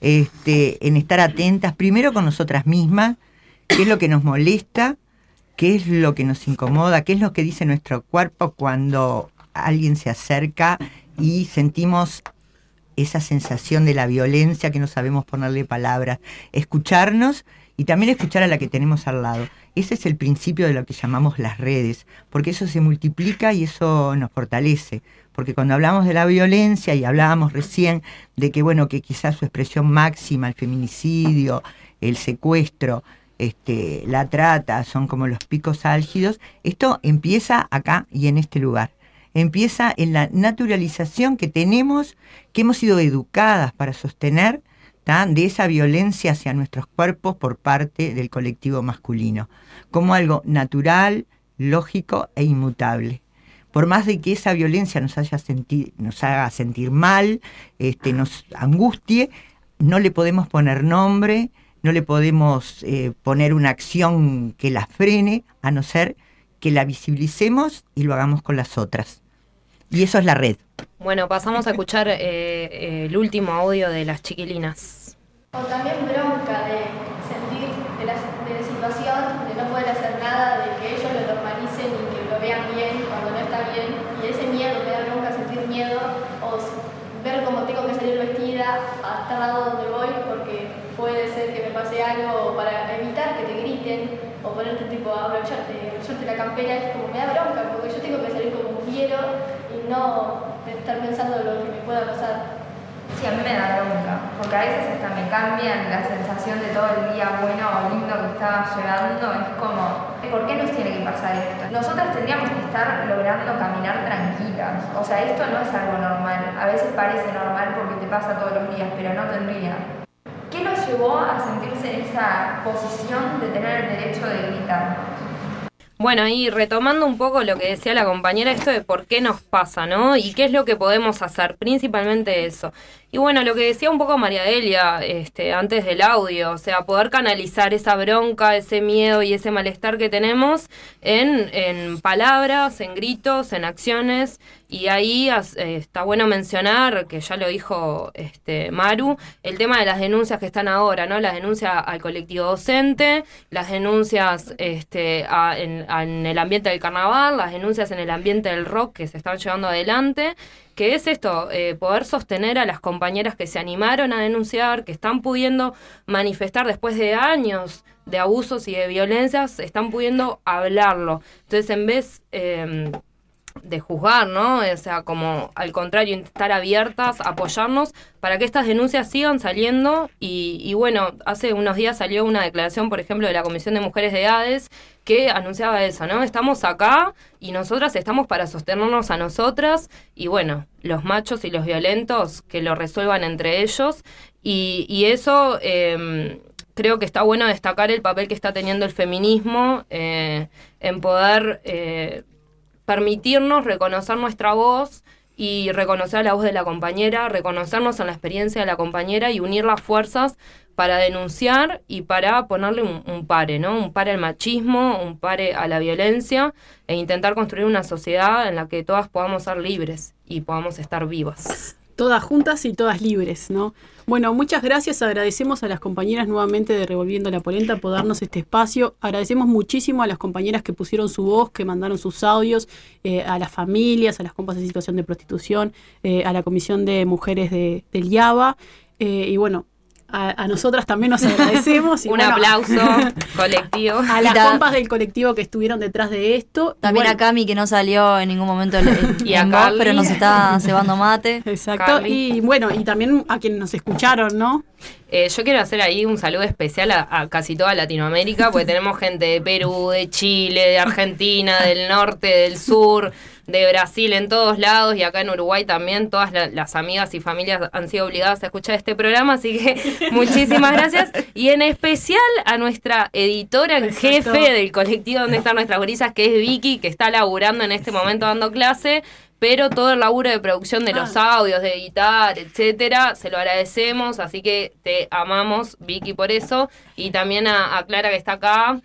Este, en estar atentas primero con nosotras mismas, qué es lo que nos molesta, qué es lo que nos incomoda, qué es lo que dice nuestro cuerpo cuando alguien se acerca y sentimos esa sensación de la violencia que no sabemos ponerle palabras. Escucharnos y también escuchar a la que tenemos al lado. Ese es el principio de lo que llamamos las redes, porque eso se multiplica y eso nos fortalece. Porque cuando hablamos de la violencia y hablábamos recién de que, bueno, que quizás su expresión máxima, el feminicidio, el secuestro, este, la trata, son como los picos álgidos, esto empieza acá y en este lugar. Empieza en la naturalización que tenemos, que hemos sido educadas para sostener de esa violencia hacia nuestros cuerpos por parte del colectivo masculino, como algo natural, lógico e inmutable. Por más de que esa violencia nos, haga sentir mal, este, nos angustie, no le podemos poner nombre, no le podemos eh, poner una acción que la frene, a no ser que la visibilicemos y lo hagamos con las otras. Y eso es la red. Bueno, pasamos a escuchar eh, eh, el último audio de las chiquilinas. O también bronca de sentir de la, de la situación, de no poder hacer nada, de que ellos lo normalicen y que lo vean bien cuando no está bien. Y ese miedo, me da bronca sentir miedo, o ver cómo tengo que salir vestida hasta lado donde pase algo para evitar que te griten o ponerte tipo a abrocharte, abrocharte la campera, es como me da bronca, porque yo tengo que salir como quiero y no estar pensando en lo que me pueda pasar. Sí, a mí me da bronca, porque a veces hasta me cambian la sensación de todo el día bueno o lindo que estaba llevando, es como, ¿por qué nos tiene que pasar esto? Nosotras tendríamos que estar logrando caminar tranquilas, o sea, esto no es algo normal, a veces parece normal porque te pasa todos los días, pero no tendría. ¿Qué los llevó a sentirse en esa posición de tener el derecho de gritar? Bueno, y retomando un poco lo que decía la compañera, esto de por qué nos pasa, ¿no? Y qué es lo que podemos hacer, principalmente eso. Y bueno, lo que decía un poco María Delia este, antes del audio, o sea, poder canalizar esa bronca, ese miedo y ese malestar que tenemos en, en palabras, en gritos, en acciones. Y ahí eh, está bueno mencionar, que ya lo dijo este, Maru, el tema de las denuncias que están ahora, ¿no? Las denuncias al colectivo docente, las denuncias este, a, en, en el ambiente del carnaval, las denuncias en el ambiente del rock que se están llevando adelante que es esto, eh, poder sostener a las compañeras que se animaron a denunciar, que están pudiendo manifestar después de años de abusos y de violencias, están pudiendo hablarlo. Entonces, en vez... Eh, de juzgar, ¿no? O sea, como al contrario, estar abiertas, apoyarnos para que estas denuncias sigan saliendo. Y, bueno, hace unos días salió una declaración, por ejemplo, de la Comisión de Mujeres de ADES que anunciaba eso, ¿no? Estamos acá y nosotras estamos para sostenernos a nosotras y bueno, los machos y los violentos que lo resuelvan entre ellos. Y, eso... Eh, creo que está bueno destacar el papel que está teniendo el feminismo eh, en poder eh, permitirnos reconocer nuestra voz y reconocer la voz de la compañera, reconocernos en la experiencia de la compañera y unir las fuerzas para denunciar y para ponerle un, un, pare, ¿no? Un pare al machismo, un pare a la violencia e intentar construir una sociedad en la que todas podamos ser libres y podamos estar vivas todas juntas y todas libres, ¿no? Bueno, muchas gracias, agradecemos a las compañeras nuevamente de Revolviendo la Polenta por darnos este espacio, agradecemos muchísimo a las compañeras que pusieron su voz, que mandaron sus audios, eh, a las familias, a las compas de situación de prostitución, eh, a la Comisión de Mujeres de, del IABA, eh, y bueno, a, a, nosotras también nos agradecemos. Y Un bueno, aplauso colectivo. A las compas del colectivo que estuvieron detrás de esto. También bueno, a Cami que no salió en ningún momento en, y a voz, pero nos está cebando mate. Exacto. Carly. Y bueno, y también a quienes nos escucharon, ¿no? Eh, yo quiero hacer ahí un saludo especial a, a, casi toda Latinoamérica, porque tenemos gente de Perú, de Chile, de Argentina, del norte, del sur, de Brasil, en todos lados, y acá en Uruguay también. Todas la, las amigas y familias han sido obligadas a escuchar este programa, así que muchísimas gracias. Y en especial a nuestra editora en jefe del colectivo donde están nuestras gurisas, que es Vicky, que está laburando en este momento dando clase pero todo el laburo de producción de los Ah. audios, de editar, etcétera, se lo agradecemos, así que te amamos, Vicky, por eso, y también a, a Clara que está acá.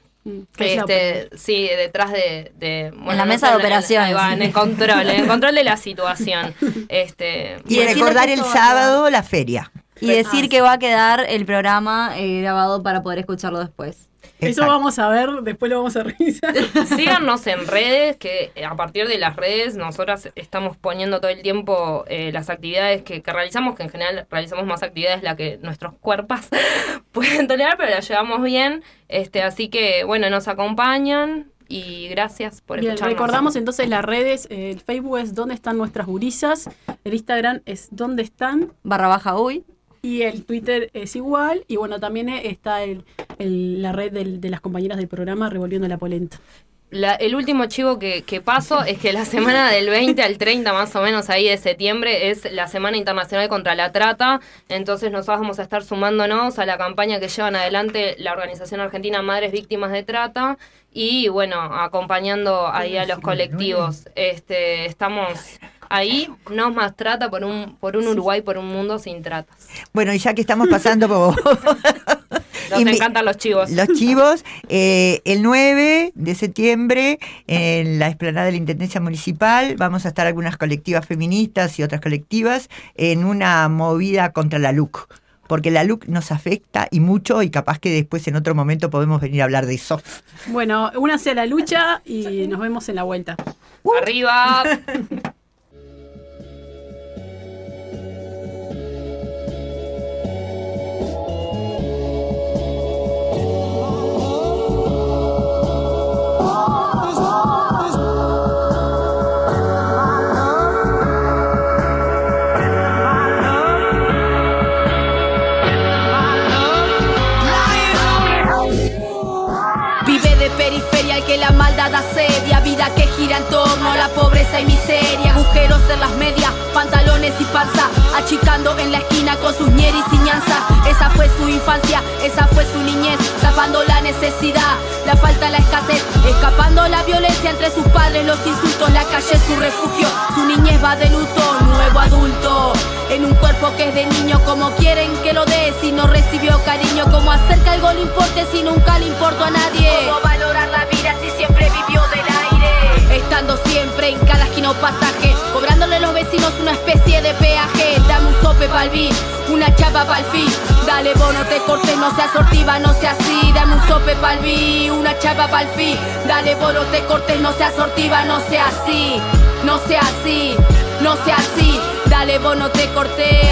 Este, sí, detrás de, de bueno, en la mesa de operaciones. ahí va, en el control, en el control de la situación. Este, Y recordar el sábado la feria. Y decir que va a quedar el programa eh, grabado para poder escucharlo después. Eso vamos a ver, después lo vamos a revisar. Síganos en redes, que a partir de las redes nosotras estamos poniendo todo el tiempo eh, las actividades que, que, realizamos, que en general realizamos más actividades la que nuestros cuerpos pueden tolerar, pero las llevamos bien. Este, así que, bueno, nos acompañan y gracias por Bien, escucharnos. recordamos entonces las redes, eh, el Facebook es ¿Dónde están nuestras gurisas? El Instagram es ¿Dónde están? Barra baja uy. Y el Twitter es igual. Y bueno, también está el, el, la red del, de las compañeras del programa Revolviendo la Polenta. La, el último chivo que, que, paso es que la semana del 20 al 30 más o menos ahí de septiembre es la Semana Internacional contra la Trata, entonces nosotros vamos a estar sumándonos a la campaña que llevan adelante la Organización Argentina Madres Víctimas de Trata y bueno, acompañando ahí a los colectivos. Este, estamos ahí, no más trata por un, por un Uruguay, por un mundo sin tratas. Bueno, y ya que estamos pasando por... Nos y encantan los chivos. Los chivos. Eh, el 9 de septiembre, en la explanada de la Intendencia Municipal, vamos a estar algunas colectivas feministas y otras colectivas en una movida contra la LUC. Porque la LUC nos afecta y mucho, y capaz que después en otro momento podemos venir a hablar de eso. Bueno, únase a la lucha y nos vemos en la vuelta. Uh. ¡Arriba! en torno a la pobreza y miseria, agujeros en las medias, pantalones y panza, achicando en la esquina con sus ñeris y ñanza. Esa fue su infancia, esa fue su niñez, zafando la necesidad, la falta, la escasez, escapando la violencia entre sus padres, los insultos, la calle su refugio, su niñez va de luto, nuevo adulto. En un cuerpo que es de niño, como quieren que lo dé si no recibió cariño, como hacer que algo le importe si nunca le importó a nadie. Cómo valorar la vida si siempre vivió del aire. Siempre en cada esquina o pasaje, cobrándole a los vecinos una especie de peaje. Dame un sope pa'l beat, una chapa pa'l fin. Dale vos no te cortes, no seas sortiva, no seas así. Dame un sope pa'l beat, una chapa pa'l fin. Dale vos no te cortes, no seas sortiva, no seas así. No sea así, no sea así. Dale vos no te cortes.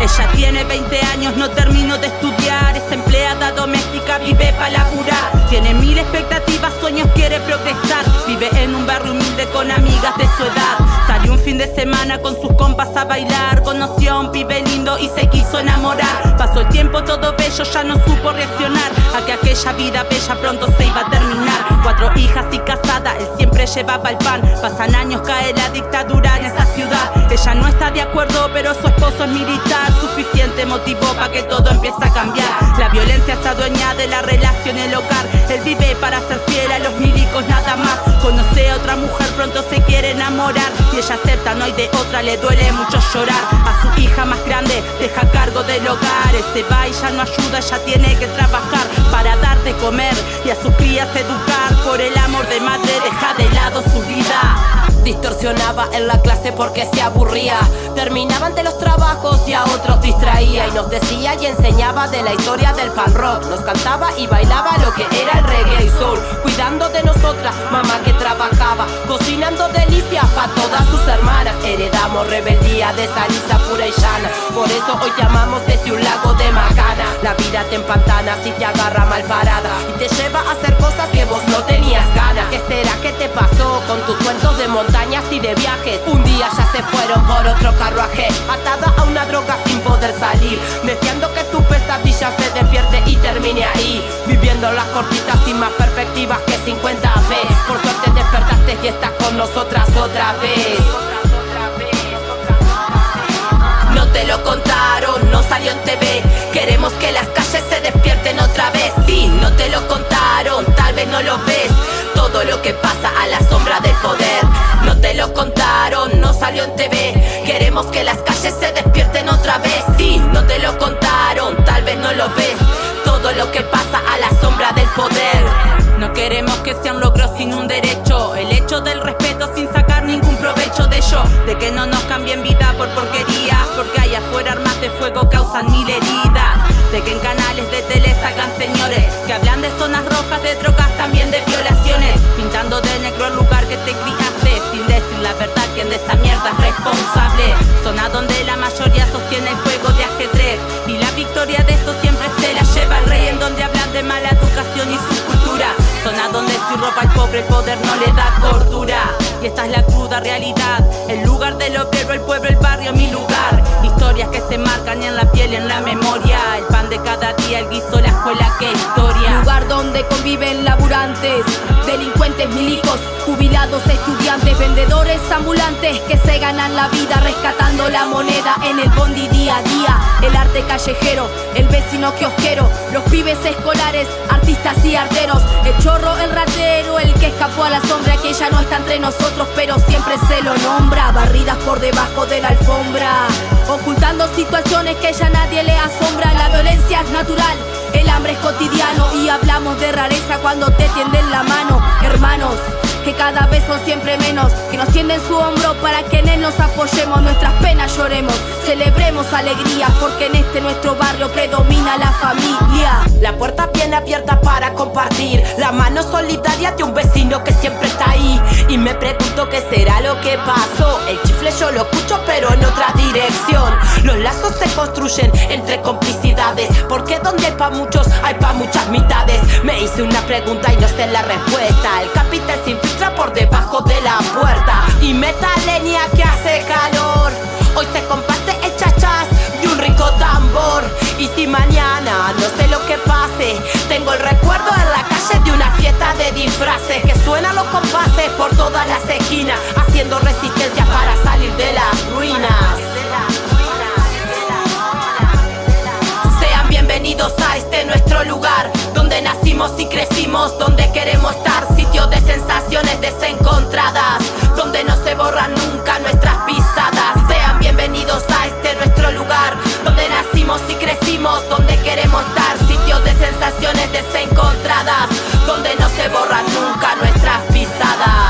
Ella tiene 20 años, no terminó de estudiar. Es empleada doméstica, vive para laburar. Tiene mil expectativas, sueños, quiere progresar. Vive en un barrio humilde con amigas de su edad. Salió un fin de semana con sus compas a bailar. Conoció a un pibe lindo y se quiso enamorar. Pasó el tiempo todo bello, ya no supo reaccionar. A que aquella vida bella pronto se iba a terminar. Cuatro hijas y casada, él siempre llevaba el pan. Pasan años, cae la dictadura en esa ciudad. Ella no está de acuerdo, pero su esposo es militar. Suficiente motivo para que todo empiece a cambiar. La violencia está dueña de la relación, el hogar. Él vive para ser fiel a los milicos, nada más. Conoce a otra mujer, pronto se quiere enamorar. Ella acepta, no hay de otra, le duele mucho llorar. A su hija más grande, deja cargo del hogar. Ese va y ya no ayuda, ya tiene que trabajar para dar de comer y a sus crías educar. Por el amor de madre, deja de lado su vida. Distorsionaba en la clase porque se aburría. Terminaban de los trabajos y a otros distraía. Y nos decía y enseñaba de la historia del pan rock. Nos cantaba y bailaba lo que era el reggae y soul. Cuidando de nosotras, mamá que trabajaba. Cocinando delicias para todas sus hermanas. Heredamos rebeldía de saliza pura y llana. Por eso hoy llamamos desde un lago de macana. La vida te empantana si te agarra mal parada. Y te lleva a hacer cosas que vos no tenías ganas. ¿Qué será que te pasó con tus cuentos de montañas y de viajes? Un día ya se fueron por otro carruaje. Atada a una droga sin poder salir. Deseando que tu pesadilla se despierte y termine ahí. Viviendo las cortitas sin más perspectivas que 50 veces. Por suerte despertaste y estás con nosotras otra vez. No te lo contaron, no salió en TV. Queremos que las calles se despierten otra vez. Sí, no te lo contaron, tal vez no lo ves. Todo lo que pasa a la sombra del Queremos que las calles se despierten otra vez. Sí, no te lo contaron, tal vez no lo ves. Todo lo que pasa a la sombra del poder. No queremos que sea un logro sin un derecho. El hecho del respeto sin sacar ningún provecho de ello. De que no nos cambien vida por porquería. Porque allá afuera armas de fuego causan mil heridas. De que en canales de tele sacan señores que hablan de zonas rojas, de drogas, esa mierda es responsable. Zona donde la mayoría sostiene el juego de ajedrez. Y la victoria de eso siempre se la lleva el rey. En donde hablan de mala educación y su cultura. Zona donde si roba al pobre poder no le da cordura. Y esta es la cruda realidad. El lugar del obrero, el pueblo, el barrio, mi lugar. Historias que se marcan en la piel y en la memoria. El pan de cada día, el guiso, la escuela, qué historia. Lugar donde conviven laburantes, delincuentes, milicos, jubilados, estudiantes, vendedores ambulantes que se ganan la vida rescatando la moneda en el bondi día a día. El arte callejero, el vecino kiosquero, los pibes escolares, artistas y arteros, el chorro, el ratero, el que escapó a la sombra que ya no está entre nosotros, pero siempre se lo nombra. Barridas por debajo de la alfombra, ocultando situaciones que ya nadie le asombra. La violencia es natural. El hambre es cotidiano y hablamos de rareza cuando te tienden la mano, hermanos. Que cada vez son siempre menos, que nos tienden su hombro para que en él nos apoyemos, nuestras penas lloremos, celebremos alegrías, porque en este nuestro barrio predomina la familia. La puerta bien abierta para compartir, la mano solidaria de un vecino que siempre está ahí. Y me pregunto qué será lo que pasó. El chifle yo lo escucho, pero en otra dirección. Los lazos se construyen entre complicidades, porque donde hay pa' muchos hay pa' muchas mitades. Me hice una pregunta y no sé la respuesta. El capital se infiltra por debajo de la puerta y meta leña que hace calor. Hoy se comparte el chachas y un rico tambor. Y si mañana no sé lo que pase, tengo el recuerdo en la calle de una fiesta de disfraces que suenan los compases por todas las esquinas, haciendo resistencia para salir de las ruinas donde nacimos y crecimos, donde queremos estar, sitio de sensaciones desencontradas, donde no se borran nunca nuestras pisadas. Sean bienvenidos a este nuestro lugar, donde nacimos y crecimos, donde queremos estar, sitio de sensaciones desencontradas, donde no se borran nunca nuestras pisadas.